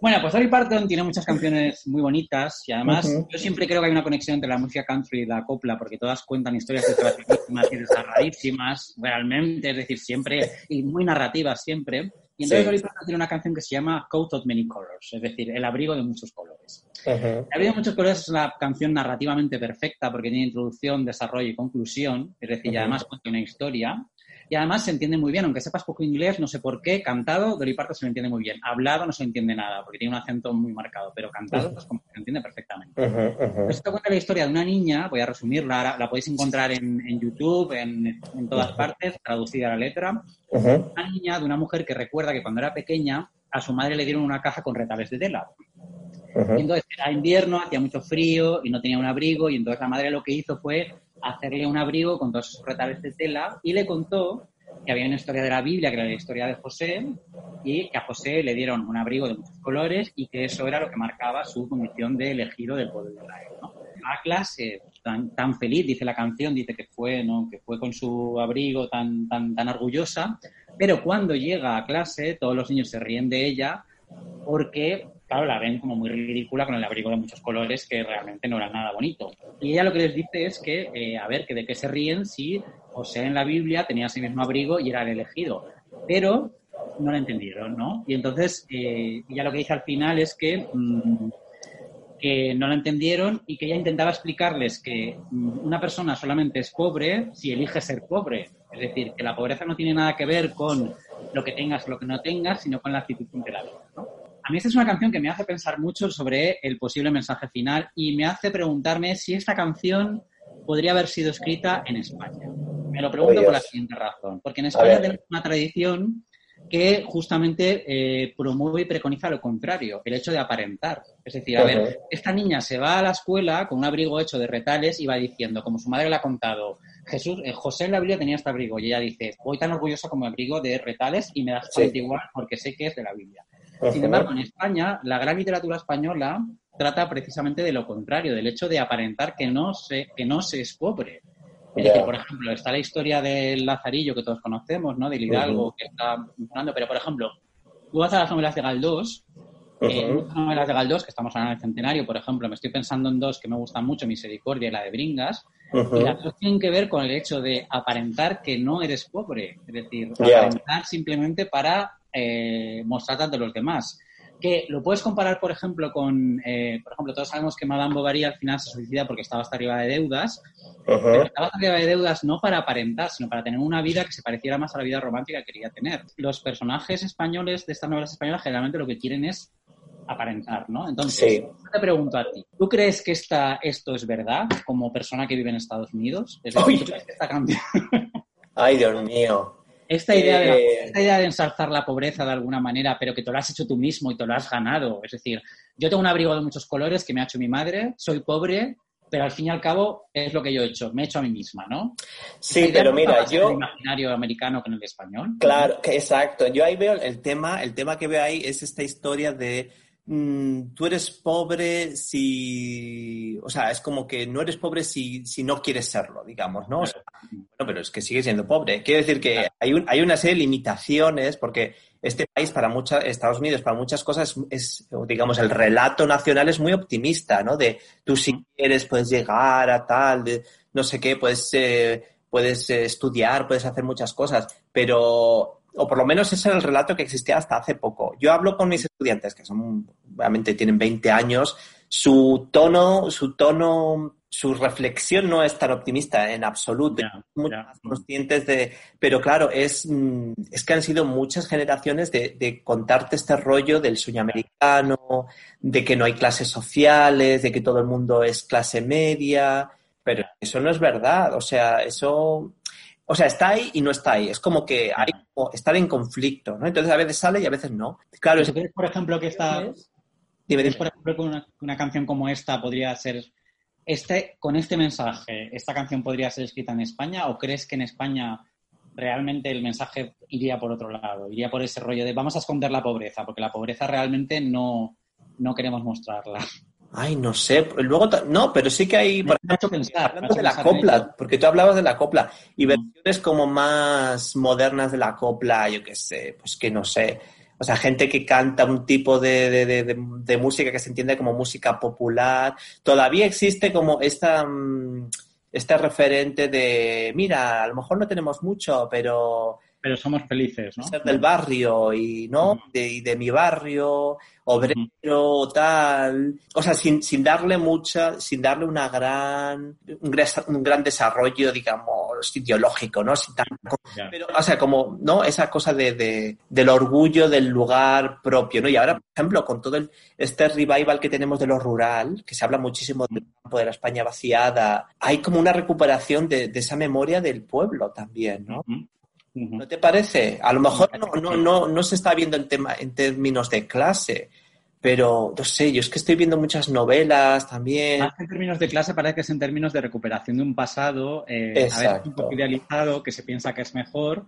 S4: Bueno, pues Dolly Parton tiene muchas canciones muy bonitas y además yo siempre creo que hay una conexión entre la música country y la copla porque todas cuentan historias desgraciadísimas y desgarradísimas realmente, es decir, siempre y muy narrativas siempre. Y entonces
S5: Sí.
S4: Dolly Parton tiene una canción que se llama Coat of Many Colors, es decir, el abrigo de muchos colores. El abrigo de muchos colores es una canción narrativamente perfecta porque tiene introducción, desarrollo y conclusión, es decir, y además cuenta una historia. Y además se entiende muy bien, aunque sepas poco inglés, no sé por qué, cantado, Dolly Parton se lo entiende muy bien. Hablado no se entiende nada, porque tiene un acento muy marcado, pero cantado, pues como se entiende perfectamente.
S5: Ujú, ujú.
S4: Esto cuenta la historia de una niña, voy a resumirla, la, la podéis encontrar en, en YouTube, en, en todas partes, traducida a la letra. Una niña de una mujer que recuerda que cuando era pequeña a su madre le dieron una caja con retales de tela. Y entonces era invierno, hacía mucho frío y no tenía un abrigo y entonces la madre lo que hizo fue hacerle un abrigo con todos esos retales de tela y le contó que había una historia de la Biblia, que era la historia de José, y que a José le dieron un abrigo de muchos colores y que eso era lo que marcaba su condición de elegido del pueblo de Israel. ¿no? A clase tan, tan feliz, dice la canción, dice que fue, ¿no? que fue con su abrigo tan, tan, tan orgullosa, pero cuando llega a clase todos los niños se ríen de ella porque, claro, la ven como muy ridícula con el abrigo de muchos colores que realmente no era nada bonito. Y ella lo que les dice es que, eh, a ver, que de qué se ríen si José en la Biblia tenía ese mismo abrigo y era el elegido. Pero no lo entendieron, ¿no? Y entonces eh, ella lo que dice al final es que, mm, que no lo entendieron y que ella intentaba explicarles que mm, una persona solamente es pobre si elige ser pobre. Es decir, que la pobreza no tiene nada que ver con lo que tengas o lo que no tengas, sino con la actitud de la vida. A mí esta es una canción que me hace pensar mucho sobre el posible mensaje final y me hace preguntarme si esta canción podría haber sido escrita en España. Me lo pregunto
S5: Oh,
S4: por la siguiente razón. Porque en España tenemos una tradición que justamente eh, promueve y preconiza lo contrario, el hecho de aparentar. Es decir, a ver, esta niña se va a la escuela con un abrigo hecho de retales y va diciendo, como su madre le ha contado, Jesús, eh, José en la Biblia tenía este abrigo y ella dice, voy tan orgullosa como abrigo de retales y me da
S5: Sí.
S4: igual porque sé que es de la Biblia. Sin embargo, en España, la gran literatura española trata precisamente de lo contrario, del hecho de aparentar que no se, que no se es pobre. Decir, por ejemplo, está la historia del Lazarillo que todos conocemos, ¿no? Del Hidalgo
S5: Ujú.
S4: que está funcionando, pero por ejemplo, tú vas a las novelas de Galdós, eh,
S5: Ujú.
S4: muchas novelas de Galdós, que estamos hablando del centenario, por ejemplo, me estoy pensando en dos que me gustan mucho, Misericordia y la de Bringas,
S5: Ujú.
S4: y las dos tienen que ver con el hecho de aparentar que no eres pobre, es decir,
S5: Ya.
S4: aparentar simplemente para eh, mostrarte ante los demás. Que lo puedes comparar, por ejemplo, con, eh, por ejemplo, todos sabemos que Madame Bovary al final se suicida porque estaba hasta arriba de deudas, pero estaba hasta arriba de deudas no para aparentar, sino para tener una vida que se pareciera más a la vida romántica que quería tener. Los personajes españoles de estas novelas españolas generalmente lo que quieren es aparentar, ¿no? Entonces,
S5: Sí.
S4: te pregunto a ti, ¿tú crees que esta, esto es verdad como persona que vive en Estados Unidos? Es decir,
S5: Uy.
S4: ¿tú crees que esta canción-
S5: Ay, Dios mío.
S4: Esta idea, de la-
S5: Eh.
S4: esta idea de ensalzar la pobreza de alguna manera, pero que te lo has hecho tú mismo y te lo has ganado. Es decir, yo tengo un abrigo de muchos colores que me ha hecho mi madre, soy pobre, pero al fin y al cabo es lo que yo he hecho, me he hecho a mí misma, ¿no?
S5: Sí, pero mira, yo...
S4: el imaginario americano en el español.
S5: Claro, que exacto. Yo ahí veo el tema, el tema que veo ahí es esta historia de mm, tú eres pobre si, o sea, es como que no eres pobre si, si no quieres serlo, digamos, ¿no? O sea, bueno, pero es que sigues siendo pobre. Quiere decir que
S4: Claro.
S5: hay, un- hay una serie de limitaciones porque este país para muchas, Estados Unidos para muchas cosas es, digamos, el relato nacional es muy optimista, ¿no? De tú si quieres puedes llegar a tal, de no sé qué, puedes, eh, puedes eh, estudiar, puedes hacer muchas cosas, pero, o por lo menos ese era el relato que existía hasta hace poco. Yo hablo con mis estudiantes, que son, obviamente tienen 20 años, su tono, su tono, su reflexión no es tan optimista en absoluto.
S4: Ya,
S5: mucho
S4: ya.
S5: más conscientes de, pero claro, es, mm, es que han sido muchas generaciones de, de contarte este rollo del sueño americano, de que no hay clases sociales, de que todo el mundo es clase media, pero eso no es verdad, o sea, eso, o sea, está ahí y no está ahí, es como que hay como estar en conflicto, ¿no? Entonces a veces sale y a veces no. Claro, es
S4: ¿Tú crees, por ejemplo, que esta,
S5: Dime,
S4: ¿crees,
S5: dime.
S4: por ejemplo, que una, una canción como esta podría ser, este, con este mensaje, esta canción podría ser escrita en España o crees que en España realmente el mensaje iría por otro lado, iría por ese rollo de vamos a esconder la pobreza, porque la pobreza realmente no, no queremos mostrarla.
S5: Ay, no sé. Luego, no, pero sí que hay, por
S4: Me hecho pensar,
S5: hablando de la copla, porque tú hablabas de la copla y
S4: Mm.
S5: versiones como más modernas de la copla, yo qué sé, pues que no sé. O sea, gente que canta un tipo de, de- de- de- música que se entiende como música popular. Todavía existe como esta, este referente de, mira, a lo mejor no tenemos mucho, pero
S4: Pero somos felices, ¿no?
S5: ser del barrio y no de, y de mi barrio obrero tal. O sea sin, sin darle mucha sin darle una gran un, gran un gran desarrollo digamos ideológico no Sin pero o sea como no esa cosa de, de- del orgullo del lugar propio no y ahora por ejemplo con todo el, este revival que tenemos de lo rural que se habla muchísimo del campo de la España vaciada hay como una recuperación de, de esa memoria del pueblo también no.
S4: Ujú.
S5: ¿No te parece? A lo mejor no, no, no, no se está viendo en, tema, en términos de clase, pero no sé, yo es que estoy viendo muchas novelas también.
S4: Más que en términos de clase, parece que es en términos de recuperación de un pasado, eh, a veces un poco idealizado, que se piensa que es mejor,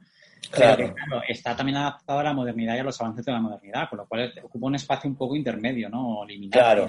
S5: Claro.
S4: pero que, claro, está también adaptado a la modernidad y a los avances de la modernidad, con lo cual ocupa un espacio un poco intermedio, ¿no? O.
S5: Claro.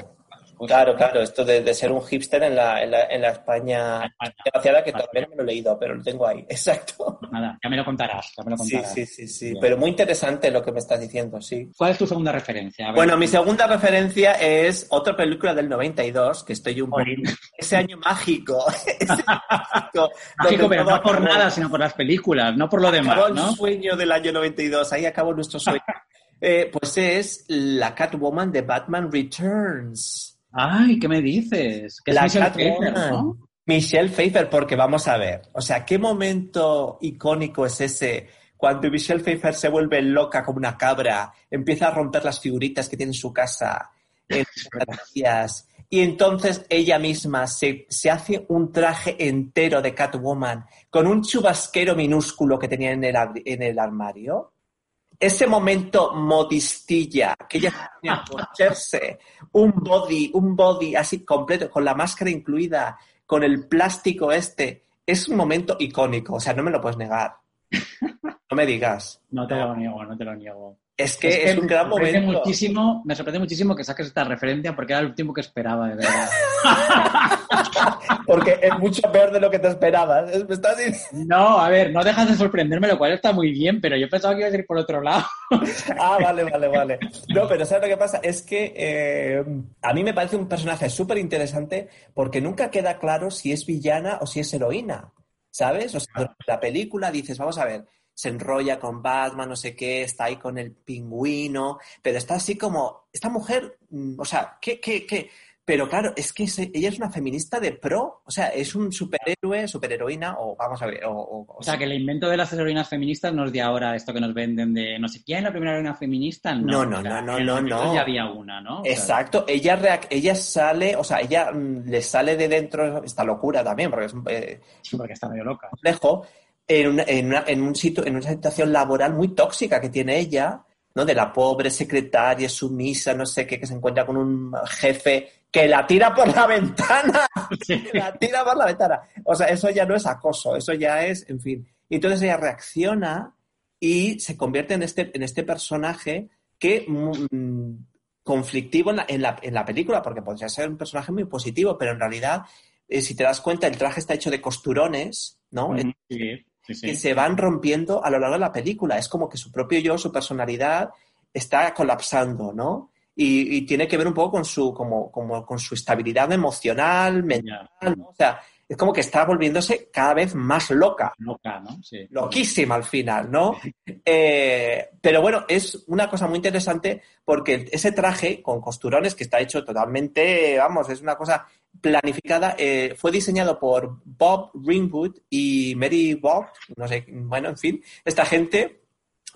S5: Claro, claro, esto de, de ser un hipster en la, en la, en la España desgraciada que todavía no me lo he leído, pero lo tengo ahí, exacto.
S4: Pues Nada, ya me lo contarás, ya me lo
S5: Sí,
S4: contarás.
S5: sí, sí, sí,
S4: Bien.
S5: pero muy interesante lo que me estás diciendo, sí.
S4: ¿Cuál es tu segunda referencia? Ver.
S5: Bueno, mi segunda referencia es otra película del 92, que estoy un poco...
S4: Jolín.
S5: Ese año mágico. Ese mágico.
S4: Pero no por nada, sino por las películas, no por lo demás,
S5: acabó el
S4: ¿no?
S5: sueño del año 92, ahí acabó nuestro sueño. Eh, pues es la Catwoman de Batman Returns.
S4: Ay, ¿qué me dices? Que es
S5: La
S4: Michelle Pfeiffer,
S5: Catwoman.
S4: ¿no?
S5: Michelle Pfeiffer, porque vamos a ver, o sea, ¿qué momento icónico es ese cuando Michelle Pfeiffer se vuelve loca como una cabra, empieza a romper las figuritas que tiene en su casa, en sus y entonces ella misma se, se, hace un traje entero de Catwoman con un chubasquero minúsculo que tenía en el, en el armario. Ese momento modistilla, que ella tenía que un body, un body así completo, con la máscara incluida, con el plástico este, es un momento icónico, o sea, no me lo puedes negar. No me digas.
S4: No te lo niego, no te lo niego.
S5: Es que es, un gran
S4: me
S5: momento.
S4: Muchísimo, me sorprende muchísimo que saques esta referencia porque era el último que esperaba, de verdad.
S5: porque es mucho peor de lo que te esperabas. ¿Me estás
S4: No, a ver, no dejas de sorprenderme, lo cual está muy bien, pero yo pensaba que iba a ir por otro lado.
S5: ah, vale, vale, vale. No, pero ¿sabes lo que pasa? Es que eh, a mí me parece un personaje súper interesante porque nunca queda claro si es villana o si es heroína. ¿Sabes? O sea, la película dices, vamos a ver, se enrolla con Batman, no sé qué, está ahí con el pingüino, pero está así como, esta mujer, mm, o sea, ¿qué, qué, qué? Pero claro, es que ella es una feminista de pro, o sea, es un superhéroe, superheroína, o vamos a ver. O,
S4: o, sea, que el invento de las heroínas feministas no es de ahora esto que nos venden de no sé quién, la primera heroína feminista.
S5: No, no, no, no, no. no,
S4: Ya había una, ¿no?
S5: Exacto, ella, ella sale, o sea, ella mm, le sale de dentro esta locura también, porque es.
S4: Eh, sí, porque está medio loca.
S5: Complejo, en, en, en, un sitio, en una situación laboral muy tóxica que tiene ella, ¿no? De la pobre secretaria sumisa, no sé qué, que se encuentra con un jefe que la tira por la ventana. la tira por la ventana. O sea, eso ya no es acoso, eso ya es, en fin. Y entonces ella reacciona y se convierte en este, en este personaje que mm, conflictivo en la, en, la, en la, película, porque podría ser un personaje muy positivo, pero en realidad, eh, si te das cuenta, el traje está hecho de costurones, ¿no?
S4: Sí
S5: que se van rompiendo a lo largo de la película. Es como que su propio yo, su personalidad, está colapsando, ¿no? Y, tiene que ver un poco con su, como, como con su estabilidad emocional, mental, ¿no? O sea, es como que está volviéndose cada vez más loca.
S4: Loca, ¿no? Sí.
S5: Loquísima al final, ¿no? Eh, pero bueno, es una cosa muy interesante porque ese traje con costurones que está hecho totalmente, vamos, es una cosa planificada, eh, fue diseñado por Bob Ringwood y Mary Bob, no sé, bueno, en fin, esta gente,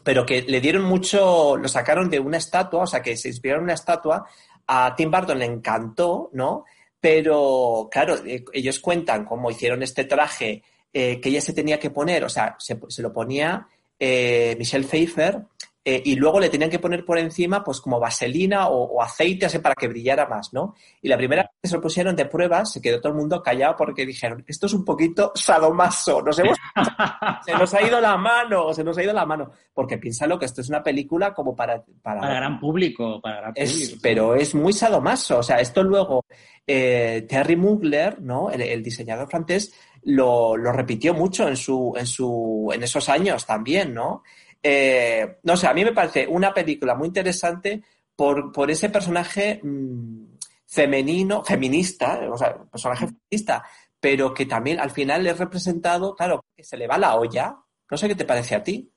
S5: pero que le dieron mucho, lo sacaron de una estatua, o sea, que se inspiraron en una estatua, a Tim Burton le encantó, ¿no? Pero, claro, eh, ellos cuentan cómo hicieron este traje eh, que ella se tenía que poner, o sea, se, lo ponía Michelle Pfeiffer eh, y luego le tenían que poner por encima pues como vaselina o, aceite así para que brillara más, ¿no? Y la primera vez que se lo pusieron de prueba se quedó todo el mundo callado porque dijeron, esto es un poquito sadomaso, nos hemos... se nos ha ido la mano, se nos ha ido la mano, porque piénsalo que esto es una película como para...
S4: Para, para gran público, para gran público.
S5: pero es muy sadomaso, o sea, esto luego eh, Terry Mugler, ¿no? El, diseñador francés, lo, lo, repitió mucho en, su, en, su, en esos años también, ¿no? Eh, no sé, a mí me parece una película muy interesante por, por ese personaje mm, femenino, feminista, o sea, personaje feminista, pero que también al final es representado, claro, que se le va la olla. No sé qué te parece a ti.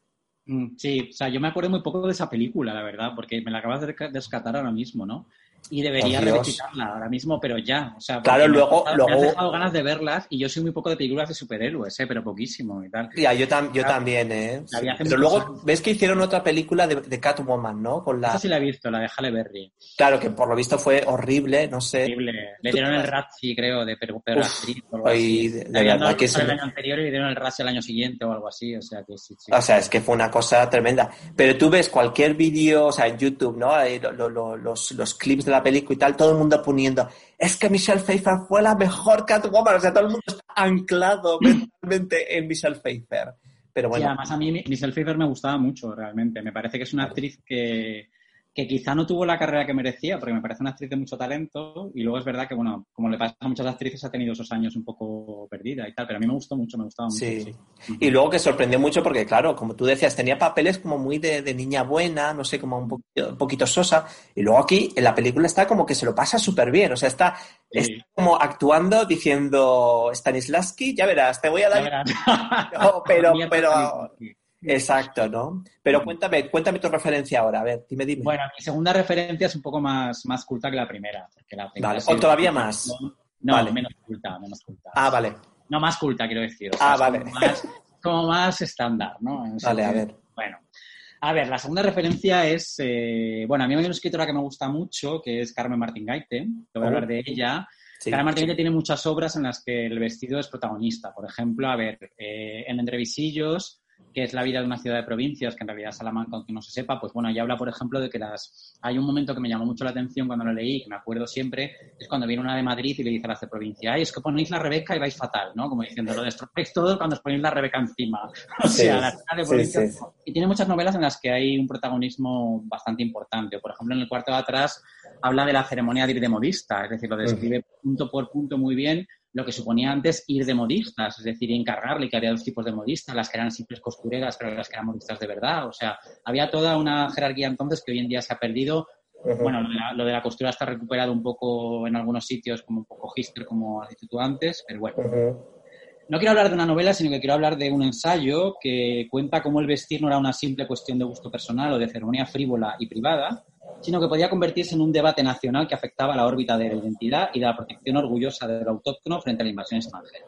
S4: Mm, sí, o sea, yo me acuerdo muy poco de esa película, la verdad, porque me la acabas de descatar ahora mismo, ¿no? Y debería revisitarla ahora mismo, pero ya. O sea,
S5: claro, luego,
S4: me,
S5: luego...
S4: Me dejado ganas de verlas y yo soy muy poco de películas de superhéroes, ¿eh? pero poquísimo y tal.
S5: Ya, yo, yo también, ¿eh? Pero luego ves que hicieron otra película de, Catwoman, ¿no?
S4: Con la... Esa sí la he visto, la de Halle Berry.
S5: Claro, que por lo visto fue horrible, no sé.
S4: Horrible. Le dieron el Razzie, creo, de
S5: así. De, verdad que
S4: el año anterior y le dieron el Razzie el año siguiente o algo así, o sea que sí, sí.
S5: O sea, es que fue una cosa tremenda. Pero tú ves cualquier vídeo, o sea, en YouTube, ¿no? los, los clips de la película y tal, todo el mundo poniendo, es que Michelle Pfeiffer fue la mejor Catwoman, o sea, todo el mundo está anclado mentalmente en Michelle Pfeiffer. Pero bueno.
S4: además a mí Michelle Pfeiffer me gustaba mucho, realmente. Me parece que es una actriz que, que quizá no tuvo la carrera que merecía, porque me parece una actriz de mucho talento, y luego es verdad que, bueno, como le pasa a muchas actrices, ha tenido esos años un poco perdida y tal, pero a mí me gustó mucho, me gustaba mucho.
S5: Sí. Y luego que sorprendió mucho porque, claro, como tú decías, tenía papeles como muy de, niña buena, no sé, como un poquito, un poquito, sosa, y luego aquí en la película está como que se lo pasa súper bien, o sea, está, como actuando diciendo Stanislavski, ya verás, te voy a dar... pero, pero... Exacto, ¿no? Pero cuéntame, cuéntame tu referencia ahora, a ver, dime, dime.
S4: Bueno, mi segunda referencia es un poco más, más culta que la primera. Porque la
S5: vale, o todavía más.
S4: No,
S5: Vale.
S4: menos culta, menos culta.
S5: Ah, vale.
S4: No más culta, quiero decir. o
S5: Ah, vale.
S4: Como más, como más estándar, ¿no? En
S5: Vale, a ver.
S4: Bueno. A ver, la segunda referencia es, eh, bueno, a mí hay una escritora que me gusta mucho, que es Carmen Martín Gaite, que voy a
S5: Oh.
S4: hablar de ella.
S5: Sí.
S4: Carmen Martín Gaite tiene muchas obras en las que el vestido es protagonista. Por ejemplo, a ver, eh, en Entrevisillos, que es la vida de una ciudad de provincias, que en realidad Salamanca, aunque no se sepa, pues bueno, ella habla, por ejemplo, de que las... Hay un momento que me llamó mucho la atención cuando lo leí, que me acuerdo siempre, es cuando viene una de Madrid y le dice a las de provincia, ay, es que ponéis la Rebeca y vais fatal, ¿no? Como diciendo, lo destrocáis todo cuando os ponéis la Rebeca encima. O
S5: Sí,
S4: sea, las de
S5: sí,
S4: provincias
S5: sí.
S4: y tiene muchas novelas en las que hay un protagonismo bastante importante. Por ejemplo, en el cuarto de atrás habla de la ceremonia de ir de modista, es decir, lo describe punto por punto muy bien lo que suponía antes ir de modistas, es decir, encargarle que había dos tipos de modistas, las que eran simples costureras, pero las que eran modistas de verdad. O sea, había toda una jerarquía entonces que hoy en día se ha perdido. Bueno, lo de, la, lo de la costura está recuperado un poco en algunos sitios, como un poco hister, como has dicho tú antes, pero bueno. No quiero hablar de una novela, sino que quiero hablar de un ensayo que cuenta cómo el vestir no era una simple cuestión de gusto personal o de ceremonia frívola y privada, sino que podía convertirse en un debate nacional que afectaba la órbita de la identidad y de la protección orgullosa del autóctono frente a la invasión extranjera.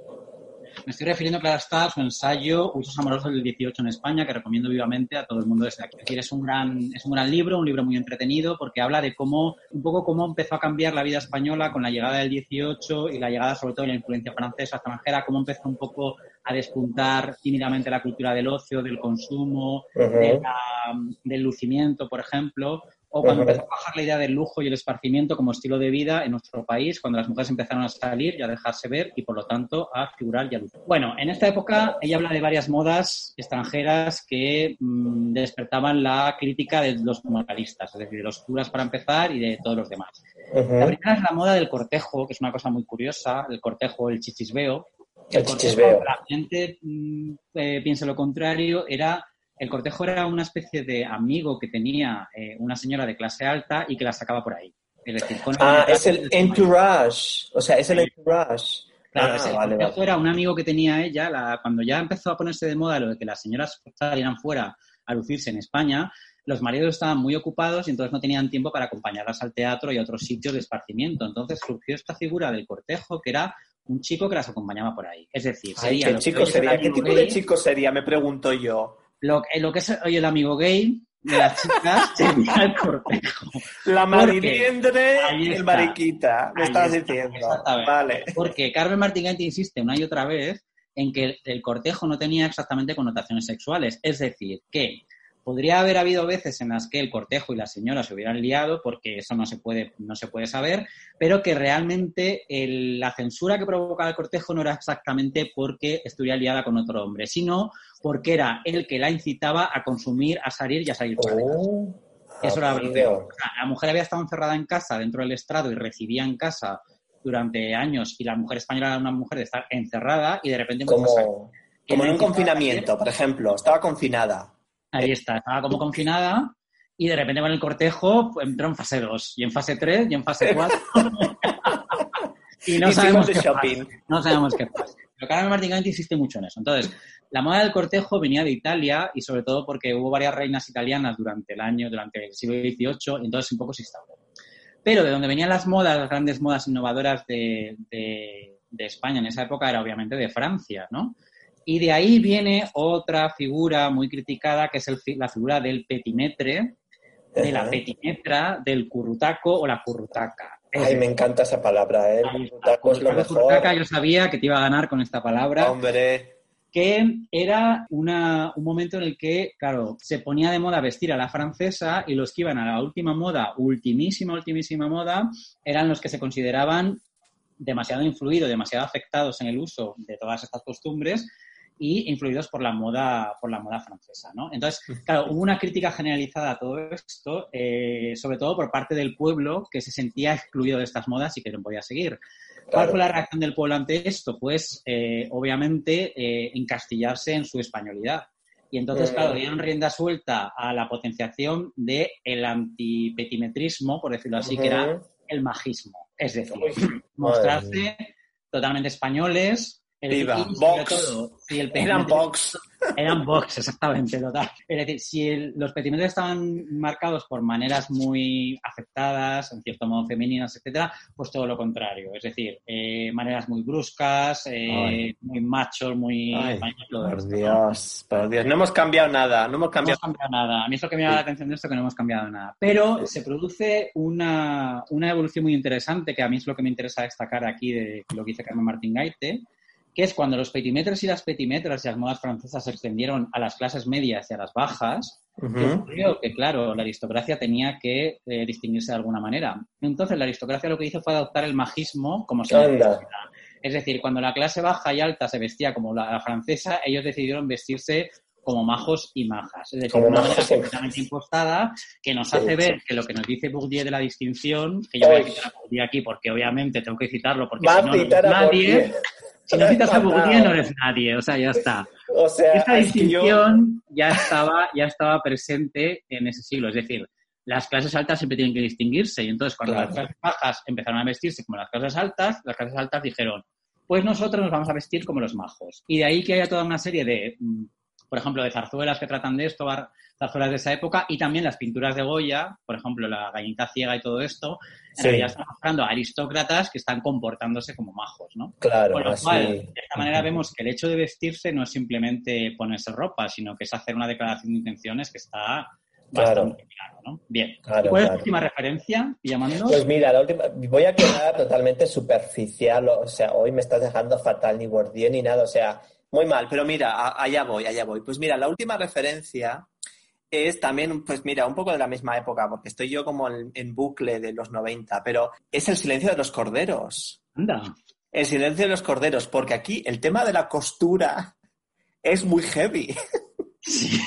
S4: Me estoy refiriendo, claro está, a su ensayo Usos amorosos del 18 en España, que recomiendo vivamente a todo el mundo desde aquí. Es decir, es un gran, es un gran libro, un libro muy entretenido, porque habla de cómo, un poco cómo empezó a cambiar la vida española con la llegada del 18 y la llegada, sobre todo, de la influencia francesa extranjera, cómo empezó un poco a despuntar tímidamente la cultura del ocio, del consumo,
S5: Ujú.
S4: de la- del lucimiento, por ejemplo, o cuando empezó a bajar la idea del lujo y el esparcimiento como estilo de vida en nuestro país, cuando las mujeres empezaron a salir y a dejarse ver y, por lo tanto, a figurar y a lucir. Bueno, en esta época ella habla de varias modas extranjeras que mm, despertaban la crítica de los moralistas, es decir, de los curas para empezar y de todos los demás. La
S5: Ujú.
S4: primera es la moda del cortejo, que es una cosa muy curiosa, el cortejo, el chichisbeo.
S5: El
S4: cortejo,
S5: chichisbeo.
S4: La gente mm, eh, piensa lo contrario, era el cortejo era una especie de amigo que tenía eh, una señora de clase alta y que la sacaba por ahí. Es decir, con
S5: Ah, es el entourage. O sea, es el entourage.
S4: Claro,
S5: Ah,
S4: ese
S5: vale,
S4: era un amigo que tenía ella, la- cuando ya empezó a ponerse de moda lo de que las señoras salieran fuera a lucirse en España, los maridos estaban muy ocupados y entonces no tenían tiempo para acompañarlas al teatro y a otros sitios de esparcimiento. Entonces surgió esta figura del cortejo que era un chico que las acompañaba por ahí. Es decir,
S5: Ay,
S4: sería
S5: ¿qué
S4: lo que
S5: chico sería? ¿Qué tipo de chico sería? Me pregunto yo.
S4: Lo, eh, lo que es hoy el amigo gay de las chicas sería el cortejo.
S5: La mariliendre,
S4: Ahí
S5: el mariquita, me estás
S4: está,
S5: diciendo.
S4: exactamente.
S5: Vale.
S4: Porque Carmen Martín Gaite insiste una y otra vez en que el cortejo no tenía exactamente connotaciones sexuales. Es decir, que podría haber habido veces en las que el cortejo y la señora se hubieran liado, porque eso no se puede, no se puede saber, pero que realmente el- la censura que provocaba el cortejo no era exactamente porque estuviera liada con otro hombre, sino porque era el que la incitaba a consumir, a salir y a salir fuera.
S5: Oh,
S4: Eso era lo
S5: amigo.
S4: peor. O sea, la mujer había estado encerrada en casa, dentro del estrado, y recibía en casa durante años, y la mujer española era una mujer de estar encerrada, y de repente... a salir.
S5: Como, en un confinamiento, por ejemplo. Estaba confinada.
S4: Ahí está, estaba como confinada, y de repente con el cortejo pues, entró en fase 2, y en fase 3, y en fase 4. y no
S5: Y
S4: sabemos qué
S5: shopping.
S4: pasa. No sabemos qué pasa. Pero Carmen Martín insiste mucho en eso. Entonces, la moda del cortejo venía de Italia y sobre todo porque hubo varias reinas italianas durante el año, durante el siglo XVIII, y entonces un poco se instauró. Pero de donde venían las modas, las grandes modas innovadoras de, de- de España en esa época era obviamente de Francia, ¿no? Y de ahí viene otra figura muy criticada, que es el la figura del petimetre, de la petimetra, del currutaco o la currutaca.
S5: Ay, me encanta esa palabra, ¿eh? El es lo mejor.
S4: currutaca, yo sabía que te iba a ganar con esta palabra
S5: Hombre.
S4: que era una- un momento en el que, claro, se ponía de moda vestir a la francesa y los que iban a la última moda, ultimísima, ultimísima moda, eran los que se consideraban demasiado influidos, demasiado afectados en el uso de todas estas costumbres y influidos por la moda, por la moda francesa, ¿no? Entonces, claro, hubo una crítica generalizada a todo esto, eh, sobre todo por parte del pueblo que se sentía excluido de estas modas y que no podía seguir. ¿Cuál fue la reacción del pueblo ante esto? Pues, eh, obviamente, eh, encastillarse en su españolidad. Y entonces,
S5: Mm.
S4: claro, dieron rienda suelta a la potenciación del antipetimetrismo, por decirlo así, que era el majismo. Es decir,
S5: Uy,
S4: mostrarse totalmente españoles, Es decir,
S5: Viva,
S4: todo, si el
S5: Eran box.
S4: Eran box, exactamente, total. Es decir, si el- los petimetres estaban marcados por maneras muy aceptadas, en cierto modo femeninas, etcétera, pues todo lo contrario. Es decir, eh, maneras muy bruscas, eh, muy machos, muy...
S5: Ay, por
S4: esto, ¿no?
S5: Dios, por Dios. No hemos cambiado nada, no hemos
S4: No hemos
S5: cambiado.
S4: cambiado nada. A mí es lo que me llama la atención de esto, que no hemos cambiado nada. Pero se produce una, una evolución muy interesante, que a mí es lo que me interesa destacar aquí de lo que dice Carmen Martín Gaite, que es cuando los petimétres y las petimetras y las modas francesas se extendieron a las clases medias y a las bajas, ¿qué
S5: Ujú.
S4: ocurrió? Que, claro, la aristocracia tenía que eh, distinguirse de alguna manera. Entonces, la aristocracia lo que hizo fue adoptar el majismo como
S5: Anda.
S4: es decir, cuando la clase baja y alta se vestía como la, la francesa, ellos decidieron vestirse como majos y majas. Es decir,
S5: Como
S4: una manera completamente impostada que nos hace
S5: sí.
S4: ver que lo que nos dice Bourdieu de la distinción, que yo voy a citar a Bourdieu aquí porque obviamente tengo que citarlo porque si no, nadie. Si no citas a. Bourdieu no eres nadie, o sea, ya está.
S5: O sea,
S4: Esta
S5: yo-
S4: distinción ya estaba, ya estaba presente en ese siglo, es decir, las clases altas siempre tienen que distinguirse y entonces cuando
S5: Claro.
S4: las clases bajas empezaron a vestirse como las clases altas, las clases altas dijeron, pues nosotros nos vamos a vestir como los majos. Y de ahí que haya toda una serie de, mm, por ejemplo, de zarzuelas que tratan de esto, zarzuelas de esa época, y también las pinturas de Goya, por ejemplo, la gallinita ciega y todo esto, en
S5: Sí.
S4: realidad están mostrando a aristócratas que están comportándose como majos, ¿no?
S5: Claro,
S4: Con lo
S5: así.
S4: cual, de esta manera vemos que el hecho de vestirse no es simplemente ponerse ropa, sino que es hacer una declaración de intenciones que está
S5: Claro.
S4: bastante claro, ¿no? Bien.
S5: Claro,
S4: ¿Y ¿Cuál es
S5: claro.
S4: la última referencia, llamando?
S5: Pues mira, la última, voy a quedar totalmente superficial, o sea, hoy me estás dejando fatal, ni Bourdieu ni nada, o sea, muy mal, pero mira, a- allá voy, allá voy. Pues mira, la última referencia es también, pues mira, un poco de la misma época, porque estoy yo como en, en bucle de los 90, pero es el silencio de los corderos.
S4: Anda.
S5: El silencio de los corderos, porque aquí el tema de la costura es muy heavy.
S4: Sí,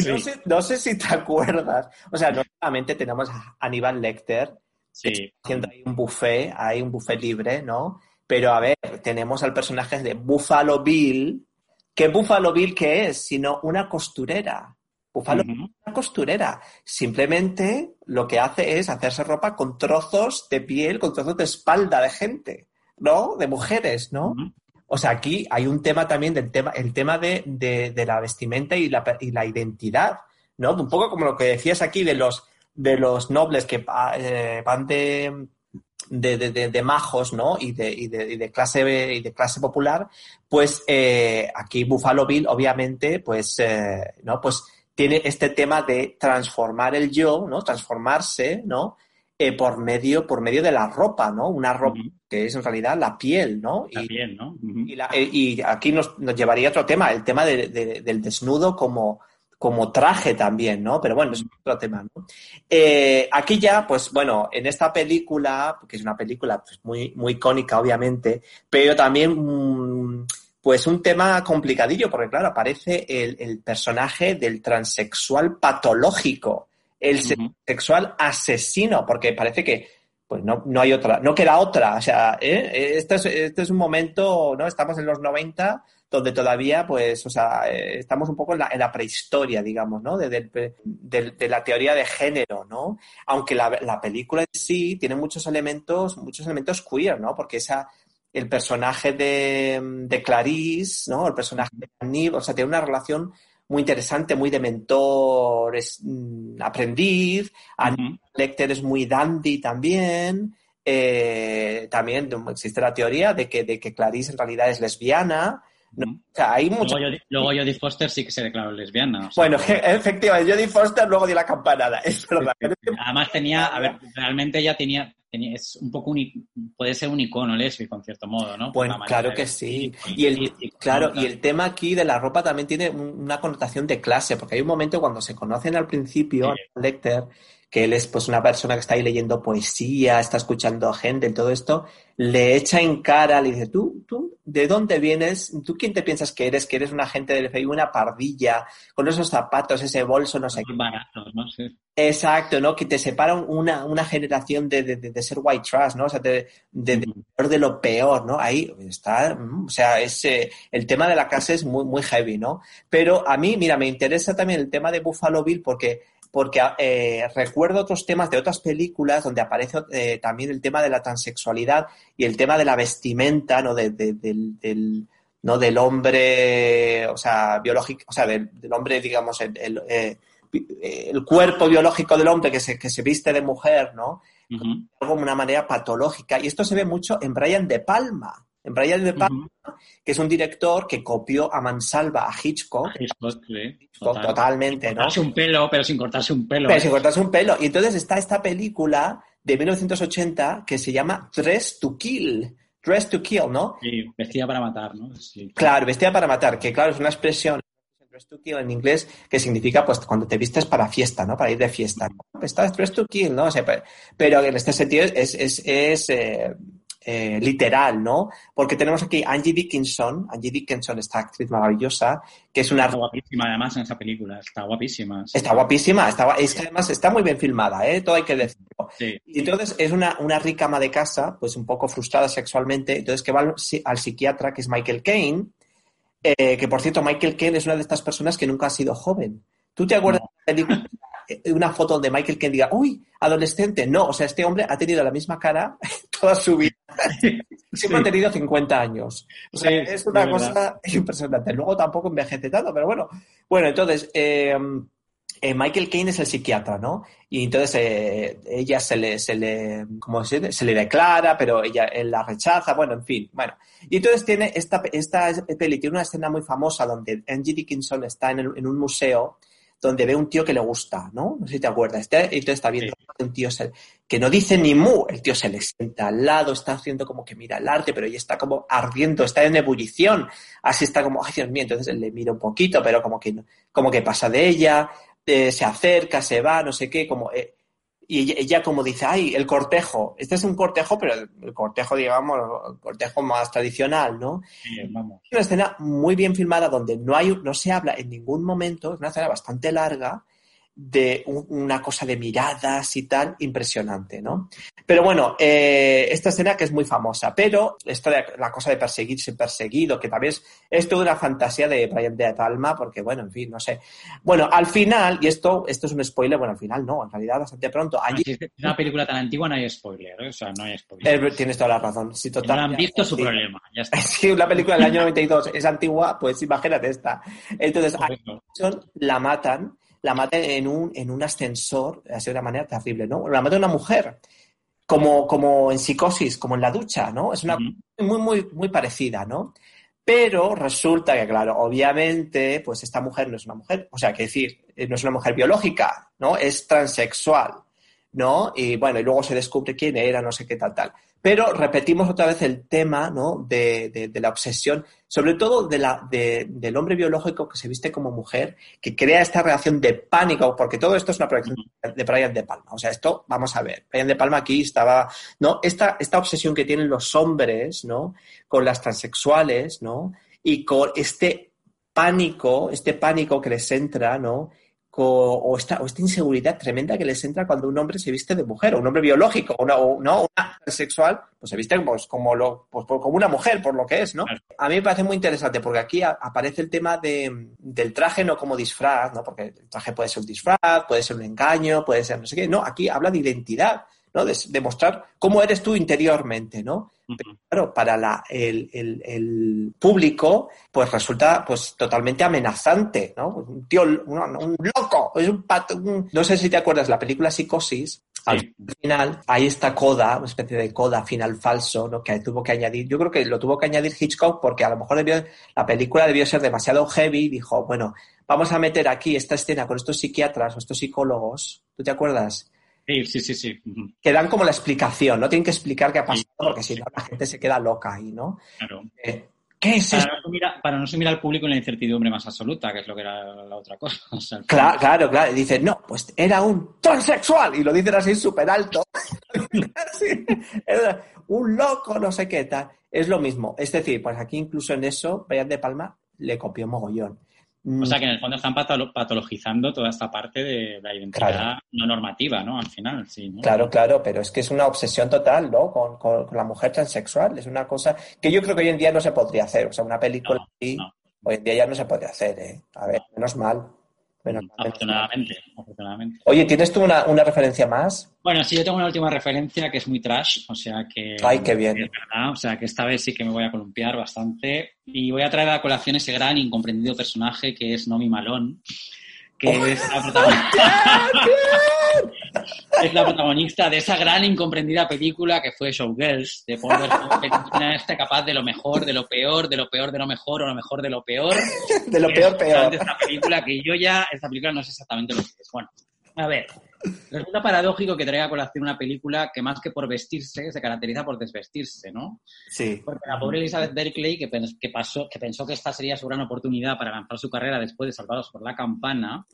S5: No, sé, no sé si te acuerdas. O sea, no solamente tenemos a Aníbal Lecter,
S4: sí.
S5: haciendo ahí un buffet, hay un buffet libre, ¿no? Pero a ver, tenemos al personaje de Buffalo Bill. ¿Qué Buffalo Bill qué es? Sino una costurera. Buffalo es una costurera. Simplemente lo que hace es hacerse ropa con trozos de piel, con trozos de espalda de gente, ¿no? De mujeres, ¿no? O sea, aquí hay un tema también del tema, el tema de, de- de la vestimenta y la, y la identidad, ¿no? Un poco como lo que decías aquí de los, de los nobles que pa- eh, van de, de, de- de- de majos, ¿no? Y de, y de, y de clase, y de clase popular, pues eh, aquí Buffalo Bill, obviamente, pues, eh, ¿no? Pues tiene este tema de transformar el yo, ¿no? Transformarse, ¿no? Eh, por medio, por medio de la ropa, ¿no? Una ropa que es en realidad la piel, ¿no? Y,
S4: También, ¿no?
S5: Y, la- eh, y aquí nos, nos llevaría a otro tema, el tema de- de- del desnudo como, como traje también, ¿no? Pero bueno, es otro tema, ¿no? Eh, aquí ya, pues bueno, en esta película, que es una película pues, muy, muy icónica, obviamente, pero también, mm, pues un tema complicadillo, porque claro, aparece el, el personaje del transexual patológico, el
S4: Ujú.
S5: sexual asesino, porque parece que pues no, no hay otra, no queda otra. O sea, ¿eh? este, es, este es un momento, ¿no? Estamos en los 90, donde todavía, pues, o sea, eh, estamos un poco en la, en la prehistoria, digamos, ¿no? De, de- de- de la teoría de género, ¿no? Aunque la, la película en sí tiene muchos elementos, muchos elementos queer, ¿no? Porque esa, el personaje de, Clarice, ¿no? El personaje de Aníbal, o sea, tiene una relación muy interesante, muy de mentor, es, mm, aprendiz,
S4: Ujú.
S5: Lecter es muy dandy también. Eh, también existe la teoría de que, de que Clarice en realidad es lesbiana. ¿No?
S4: Ujú.
S5: O sea, hay mucho.
S4: Luego, Jodie, luego Jodie Foster sí que se declaró lesbiana. o sea,
S5: Bueno, efectivamente, Jodie Foster luego dio la campanada, es verdad.
S4: Además tenía, a ver, realmente ella tenía, tenía- es un poco un, puede ser un icono lésbico en cierto modo, ¿no?
S5: Bueno,
S4: manera
S5: claro que sí. Y el, claro, y el tema aquí de la ropa también tiene un- una connotación de clase, porque hay un momento cuando se conocen al principio,
S4: Sí.
S5: a Lecter, que él es pues una persona que está ahí leyendo poesía, está escuchando a gente, todo esto, le echa en cara, le dice, tú, tú, ¿de dónde vienes? ¿Tú quién te piensas que eres? Que eres una agente del FBI, una pardilla, con esos zapatos, ese bolso, no sé qué.
S4: Baratos, ¿no? Sí.
S5: Exacto, ¿no? Que te separa una, una generación de, de- ser white trash, ¿no? O sea, de, de, de
S4: Ujú.
S5: peor de lo peor, ¿no? Ahí está, mm, o sea, es, eh, el tema de la clase es muy, muy heavy, ¿no? Pero a mí, mira, me interesa también el tema de Buffalo Bill porque, porque eh, recuerdo otros temas de otras películas donde aparece eh, también el tema de la transexualidad y el tema de la vestimenta, ¿no? De- de- del, del- ¿no? Del hombre, o sea, biológico, o sea, del, del hombre, digamos, el, el, eh, el, cuerpo biológico del hombre que se, que se viste de mujer, ¿no?
S4: Uh -huh.
S5: De una manera patológica. Y esto se ve mucho en Brian De Palma. En Brian De Palma, uh -huh. que es un director que copió a Mansalva, a Hitchcock.
S4: Hitchcock, sí.
S5: Hitchcock Total. Totalmente,
S4: sin
S5: ¿no?
S4: Cortarse un pelo, pero sin cortarse un pelo.
S5: Pero
S4: ¿eh?
S5: sin cortarse un pelo. Y entonces está esta película de 1980 que se llama Dress to Kill. Dress to Kill, ¿no?
S4: Sí, vestida para matar, ¿no? Sí.
S5: Claro, vestida para matar, que claro, es una expresión dress to kill en inglés que significa pues cuando te vistes para fiesta, ¿no? Para ir de fiesta. ¿no? Estás dress to kill, ¿no? O sea, pero en este sentido es, es, es eh, eh, literal, ¿no? Porque tenemos aquí Angie Dickinson, Angie Dickinson, esta actriz maravillosa, que es una...
S4: Está guapísima además en esa película, está guapísima.
S5: Sí. Está guapísima, está, es que además está muy bien filmada, ¿eh? Todo hay que decirlo.
S4: Sí.
S5: Y entonces es una, una rica ama de casa, pues un poco frustrada sexualmente, entonces que va al, al psiquiatra, que es Michael Caine, eh, que por cierto, Michael Caine es una de estas personas que nunca ha sido joven. ¿Tú te acuerdas no. de película, una foto donde Michael Caine diga, uy, adolescente? No, o sea, este hombre ha tenido la misma cara toda su vida. Siempre ha tenido 50 años. O sea, es una cosa impresionante. Luego tampoco envejece tanto, pero bueno. Bueno, entonces, eh, eh, Michael Caine es el psiquiatra, ¿no? Y entonces eh, ella se le, se le, ¿cómo? Se le declara, pero ella él la rechaza, bueno, en fin, bueno. Y entonces tiene esta, esta peli, tiene una escena muy famosa donde Angie Dickinson está en, el, en un museo donde ve un tío que le gusta, ¿no? No sé si te acuerdas. Este, entonces está viendo sí. un tío que no dice ni mu, el tío se le sienta al lado, está haciendo como que mira el arte, pero ella está como ardiendo, está en ebullición, así está como, ay Dios mío, entonces le mira un poquito, pero como que, como que pasa de ella, eh, se acerca, se va, no sé qué, como... Eh, y ella, ella, como dice, ay, el cortejo. Este es un cortejo, pero el cortejo, digamos, el cortejo más tradicional, ¿no?
S4: Sí, vamos.
S5: Es una escena muy bien filmada donde no, hay, no se habla en ningún momento, es una escena bastante larga, de un, una cosa de miradas y tal, impresionante, ¿no? Pero bueno, eh, esta escena que es muy famosa, pero esto de la cosa de perseguirse perseguido, que también es, es toda una fantasía de Brian de Palma, porque bueno, en fin, no sé. Bueno, al final, y esto, esto es un spoiler, bueno, al final no, en realidad bastante pronto.
S4: Allí... Si es una película tan antigua no hay spoiler, ¿eh? o sea, no hay spoiler.
S5: Eh, tienes toda la razón, sí, total.
S4: Si no han visto, su sí. problema, ya está.
S5: Si una película del año 92 es antigua, pues imagínate esta. Entonces, a la matan la mata en un, en un ascensor, así de una manera terrible, ¿no? La mata una mujer, como, como en psicosis, como en la ducha, ¿no? Es una uh -huh. muy, muy, muy parecida, ¿no? Pero resulta que, claro, obviamente, pues esta mujer no es una mujer, o sea, que decir, no es una mujer biológica, ¿no? Es transexual, ¿no? Y bueno, y luego se descubre quién era, no sé qué tal, tal. Pero repetimos otra vez el tema, ¿no? De, de, de la obsesión, sobre todo de la, de, del hombre biológico que se viste como mujer, que crea esta reacción de pánico, porque todo esto es una proyección de Brian De Palma. O sea, esto, vamos a ver, Brian De Palma aquí estaba, ¿no? Esta, esta obsesión que tienen los hombres, ¿no? Con las transexuales, ¿no? Y con este pánico, este pánico que les entra, ¿no? O esta, o esta, inseguridad tremenda que les entra cuando un hombre se viste de mujer, o un hombre biológico, o una, o, ¿no? una sexual, pues se viste pues, como, lo, pues, como una mujer, por lo que es, ¿no? A mí me parece muy interesante porque aquí a, aparece el tema de, del traje no como disfraz, ¿no? Porque el traje puede ser un disfraz, puede ser un engaño, puede ser no sé qué, no, aquí habla de identidad, ¿no? De, de mostrar cómo eres tú interiormente, ¿no? Pero, claro, para la, el, el, el, público, pues resulta pues totalmente amenazante, ¿no? Un tío, un, un loco, es un pato, un... no sé si te acuerdas, la película Psicosis, sí. al final, hay esta coda, una especie de coda final falso, ¿no? Que tuvo que añadir, yo creo que lo tuvo que añadir Hitchcock porque a lo mejor debió, la película debió ser demasiado heavy y dijo, bueno, vamos a meter aquí esta escena con estos psiquiatras o estos psicólogos, ¿tú te acuerdas?
S4: Sí, sí, sí, sí.
S5: Que dan como la explicación, ¿no? Tienen que explicar qué ha pasado, porque si no la gente se queda loca ahí, ¿no?
S4: Claro.
S5: Eh, ¿Qué es
S4: para, no sumir, para no sumir al público en la incertidumbre más absoluta, que es lo que era la otra cosa. O sea,
S5: claro, claro, claro. Y dicen, no, pues era un transexual. Y lo dicen así súper alto. un loco, no sé qué tal. Es lo mismo. Es decir, pues aquí incluso en eso, Brian De Palma le copió mogollón.
S4: O sea que en el fondo están patologizando toda esta parte de la identidad claro. no normativa, ¿no? Al final, sí. ¿no?
S5: Claro, claro, pero es que es una obsesión total, ¿no? Con, con, con, la mujer transexual. Es una cosa que yo creo que hoy en día no se podría hacer. O sea, una película
S4: no,
S5: así,
S4: no.
S5: hoy en día ya no se podría hacer, ¿eh? A ver, menos mal.
S4: Afortunadamente, afortunadamente.
S5: Oye, ¿tienes tú una, una, referencia más?
S4: Bueno, sí, yo tengo una última referencia que es muy trash, o sea que...
S5: ¡Ay, qué bien!
S4: Verdad, o sea que esta vez sí que me voy a columpiar bastante y voy a traer a colación ese gran incomprendido personaje que es Nomi Malón, que oh, es la protagonista... es la protagonista de esa gran incomprendida película que fue Showgirls, de Paul Verhoeven, este capaz de lo mejor, de lo peor, de lo peor, de lo mejor, o lo mejor de lo peor.
S5: de lo peor, peor.
S4: De esta película que yo ya, esta película no sé exactamente lo que es. Bueno, a ver, Resulta paradójico que traiga a colación una película que más que por vestirse se caracteriza por desvestirse, ¿no?
S5: Sí.
S4: Porque la pobre Elizabeth Berkeley, que, que, pasó, que pensó que esta sería su gran oportunidad para lanzar su carrera después de Salvados por la Campana,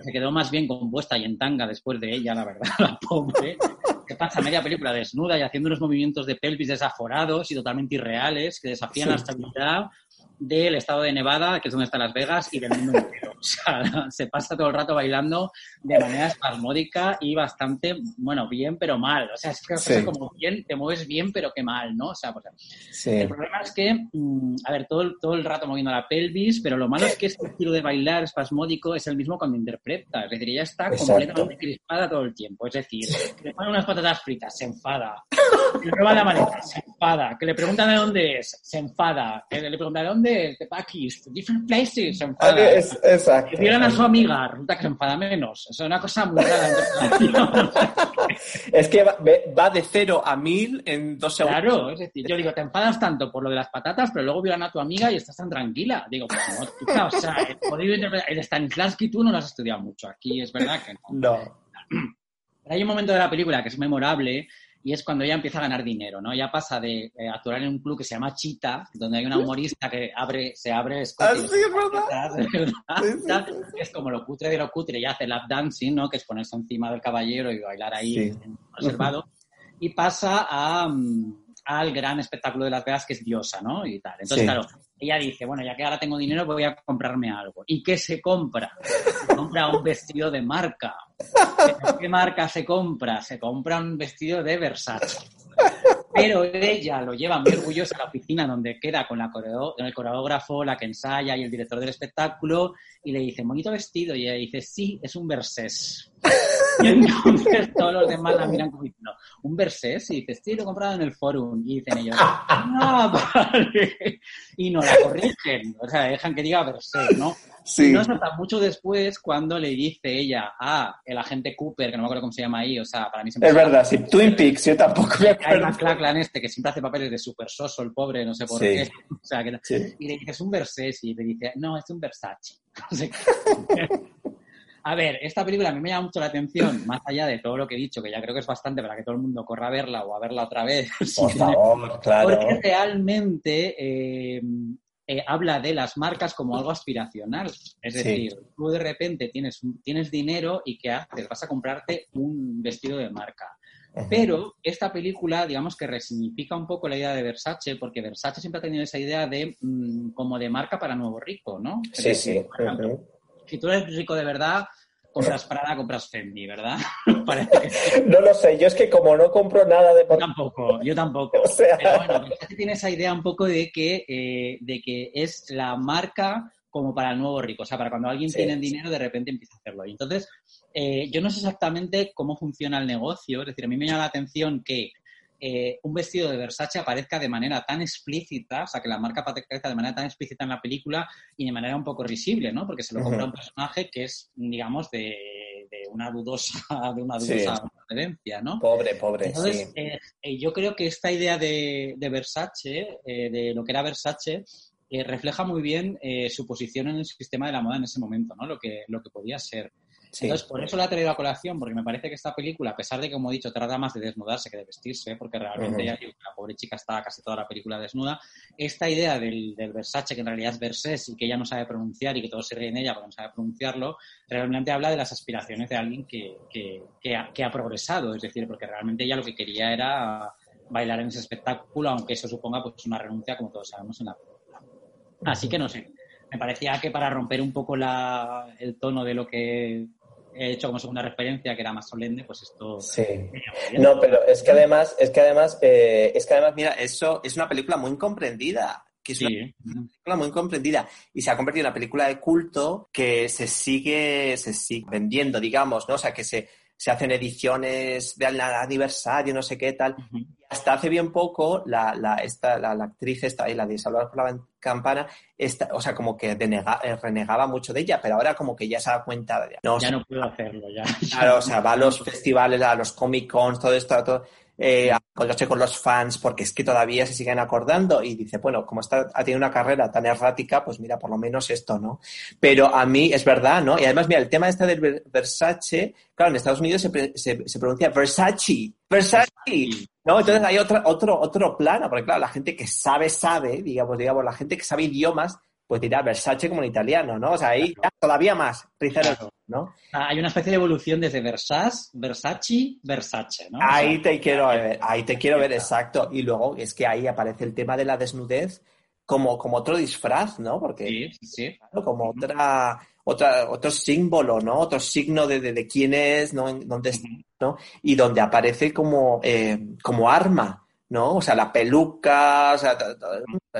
S4: se quedó más bien compuesta y en tanga después de ella, la verdad, la pobre, que pasa media película desnuda y haciendo unos movimientos de pelvis desaforados y totalmente irreales que desafían la estabilidad del estado de Nevada, que es donde está Las Vegas, y del mundo entero. O sea, se pasa todo el rato bailando de manera espasmódica y bastante, bueno, bien pero mal. O sea, es que como bien, te mueves bien pero que mal, ¿no? O sea, pues, el problema es que, mm, a ver, todo todo el rato moviendo la pelvis, pero lo malo es que este estilo de bailar espasmódico es el mismo cuando interpreta. Es decir, ella está completamente crispada todo el tiempo. Es decir, que le ponen unas patatas fritas, se enfada. Que le prueban la maleta, se enfada. Que le preguntan de dónde es, se enfada. Que le preguntan de dónde es, de Pakis, different places, se enfada.
S5: Es, exacto.
S4: A su amiga, resulta que se enfada menos. Es una cosa muy rara.
S5: es que va, va, de cero a mil en dos segundos.
S4: Claro, es decir, yo digo, te enfadas tanto por lo de las patatas, pero luego violan a tu amiga y estás tan tranquila. Digo, pues no, o sea. El Stanislavski tú no lo has estudiado mucho. Aquí es verdad que no.
S5: No.
S4: Pero hay un momento de la película que es memorable y es cuando ella empieza a ganar dinero, ¿no? Ya pasa de eh, actuar en un club que se llama Chita, donde hay una humorista que abre, se abre...
S5: Ah, sí, es verdad.
S4: Es como lo cutre de lo cutre, y hace lap dancing, ¿no? Que es ponerse encima del caballero y bailar ahí reservado. Y pasa a, mm, al gran espectáculo de Las Vegas, que es Diosa, ¿no? Y tal. Entonces, claro, ella dice, bueno, ya que ahora tengo dinero, voy a comprarme algo. ¿Y qué se compra? Se compra un vestido de marca. ¿Qué marca se compra? Se compra un vestido de Versace. Pero ella lo lleva muy orgullosa a la oficina donde queda con, la el coreógrafo, la que ensaya y el director del espectáculo y le dice, bonito vestido. Y ella dice, sí, es un Versés. Y entonces todos los demás la miran como diciendo, ¿un Versés? Y dice, sí, lo he comprado en el forum. Y dicen ellos, ah, vale. Y no la corrigen, o sea, dejan que diga Versés, ¿no?
S5: Sí.
S4: No es hasta mucho después cuando le dice ella a el agente Cooper, que no me acuerdo cómo se llama ahí, o sea, para mí
S5: siempre... Es verdad, sí, Twin Peaks, yo tampoco me acuerdo.
S4: Hay este que siempre hace papeles de super soso, el pobre, no sé por qué. O sea, que... Y le dice, es un Versés, y le dice, no, es un Versace. A ver, esta película a mí me llama mucho la atención, más allá de todo lo que he dicho, que ya creo que es bastante para que todo el mundo corra a verla o a verla otra vez.
S5: Por favor, claro.
S4: Porque realmente eh, eh, habla de las marcas como algo aspiracional. Es decir, tú de repente tienes, tienes dinero y ¿qué haces? Vas a comprarte un vestido de marca. Pero esta película, digamos que resignifica un poco la idea de Versace, porque Versace siempre ha tenido esa idea de mm, como de marca para nuevo rico, ¿no?
S5: Sí, sí.
S4: Si tú eres rico de verdad, compras Prada, compras Fendi, ¿verdad?
S5: no lo sé, yo es que como no compro nada de...
S4: Yo tampoco, yo tampoco. Pero bueno, tiene esa idea un poco de que, eh, de que es la marca como para el nuevo rico. O sea, para cuando alguien tiene dinero, de repente empieza a hacerlo. Y entonces, eh, yo no sé exactamente cómo funciona el negocio. Es decir, a mí me llama la atención que eh, un vestido de Versace aparezca de manera tan explícita, o sea, que la marca aparezca de manera tan explícita en la película y de manera un poco risible, ¿no? Porque se lo compra un personaje que es, digamos, de, una dudosa, de una dudosa ¿no?
S5: Pobre, pobre,
S4: Entonces, eh, yo creo que esta idea de, de Versace, de lo que era Versace, eh, refleja muy bien eh, su posición en el sistema de la moda en ese momento, ¿no? Lo que, lo que podía ser. Entonces, por eso la he traído a colación, porque me parece que esta película, a pesar de que, como he dicho, trata más de desnudarse que de vestirse, porque realmente la pobre chica está casi toda la película desnuda, esta idea del, Versace, que en realidad es Versés y que ella no sabe pronunciar y que todos se ríen en ella porque no sabe pronunciarlo, realmente habla de las aspiraciones de alguien que, que, ha, que ha progresado, es decir, porque realmente ella lo que quería era bailar en ese espectáculo, aunque eso suponga pues una renuncia, como todos sabemos, en la película. Así que no sé. Me parecía que para romper un poco la, el tono de lo que he hecho como segunda referencia, que era más solemne, pues esto.
S5: Sí. No, pero es que además, es que además, eh, es que además, mira, eso es una película muy incomprendida. que es
S4: Sí.
S5: una película muy comprendida y se ha convertido en una película de culto que se sigue, se sigue vendiendo, digamos, ¿no? O sea, que se, se hacen ediciones del aniversario, no sé qué tal. Hasta hace bien poco, la, la, esta, la, la actriz esta, y la de Salvar por la Campana, esta, o sea, como que denega- eh, renegaba mucho de ella, pero ahora como que ya se da cuenta de... No, o
S4: Ya
S5: sea,
S4: no puedo hacerlo, ya.
S5: Claro, o sea, va a los festivales, a los Comic Cons, todo esto, todo, eh, a encontrarse con los fans, porque es que todavía se siguen acordando y dice, bueno, como está, ha tenido una carrera tan errática, pues mira, por lo menos esto, ¿no? Pero a mí es verdad, ¿no? Y además, mira, el tema este del Ver- Versace, claro, en Estados Unidos se, se, se pronuncia Versace, Versace, ¿no? Entonces hay otra, otro, otro plano, porque claro, la gente que sabe, sabe, digamos, digamos, la gente que sabe idiomas, pues dirá Versace como en italiano, ¿no? O sea, ahí ya todavía más,
S4: Claro.
S5: ¿no?
S4: Hay una especie de evolución desde Versace, Versace, Versace, ¿no? O
S5: Ahí
S4: sea,
S5: te quiero ver, ahí te quiero ver, exacto. Y luego es que ahí aparece el tema de la desnudez como, como otro disfraz, ¿no? Porque
S4: Sí, sí, sí.
S5: claro, como otra, otra, otro símbolo, ¿no? Otro signo de, de, de quién es, ¿no? En dónde está, ¿no? Y donde aparece como, eh, como arma, ¿no? O sea, la peluca, o sea,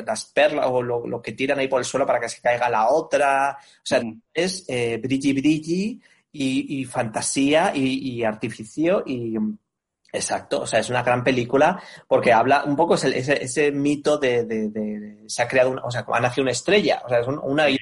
S5: las perlas o lo, lo que tiran ahí por el suelo para que se caiga la otra. O sea,
S4: Ujú.
S5: es eh, brilli brilli y, y fantasía y, y artificio y exacto, o sea, es una gran película porque habla un poco ese, ese, ese mito de, de- de- de- se ha creado, una, o sea, ha nacido una estrella, o sea, es un- una que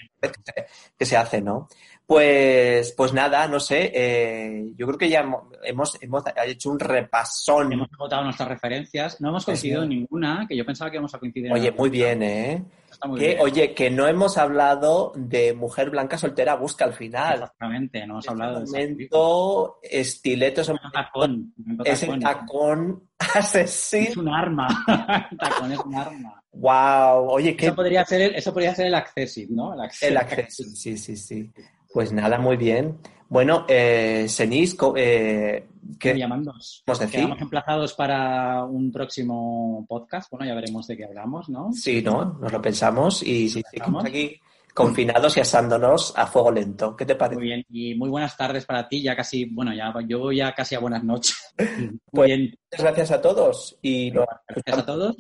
S5: se, que se hace, ¿no? Pues, pues nada, no sé, eh, yo creo que ya hemos, hemos, hecho un repasón.
S4: Hemos agotado nuestras referencias. No hemos coincidido en ninguna, que yo pensaba que íbamos a coincidir.
S5: Oye, muy bien, ¿eh?
S4: Está muy
S5: Que,
S4: bien.
S5: oye, que no hemos hablado de Mujer Blanca Soltera Busca al final.
S4: Exactamente, no hemos hablado de esa película.
S5: momento, estiletos,
S4: Un tacón.
S5: es el
S4: tacón.
S5: tacón
S4: Es
S5: asesino.
S4: un arma. El tacón es un arma.
S5: Wow, oye, qué
S4: Eso podría ser el, eso podría ser el Accessit, ¿no? El Accessit.
S5: el. Sí, sí, sí. Pues nada, muy bien. Bueno, eh, Senis, eh, ¿qué
S4: llamándonos. Quedamos emplazados para un próximo podcast. Bueno, ya veremos de qué hablamos, ¿no?
S5: Sí, ¿no? Nos lo pensamos y sí,
S4: Pensamos.
S5: aquí confinados y asándonos a fuego lento. ¿Qué te parece?
S4: Muy bien. Y muy buenas tardes para ti. Ya casi, bueno, ya yo ya casi a buenas noches. Muy
S5: Pues-
S4: bien.
S5: Muchas gracias a todos y nos
S4: Gracias a todos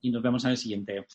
S4: y nos vemos en el siguiente.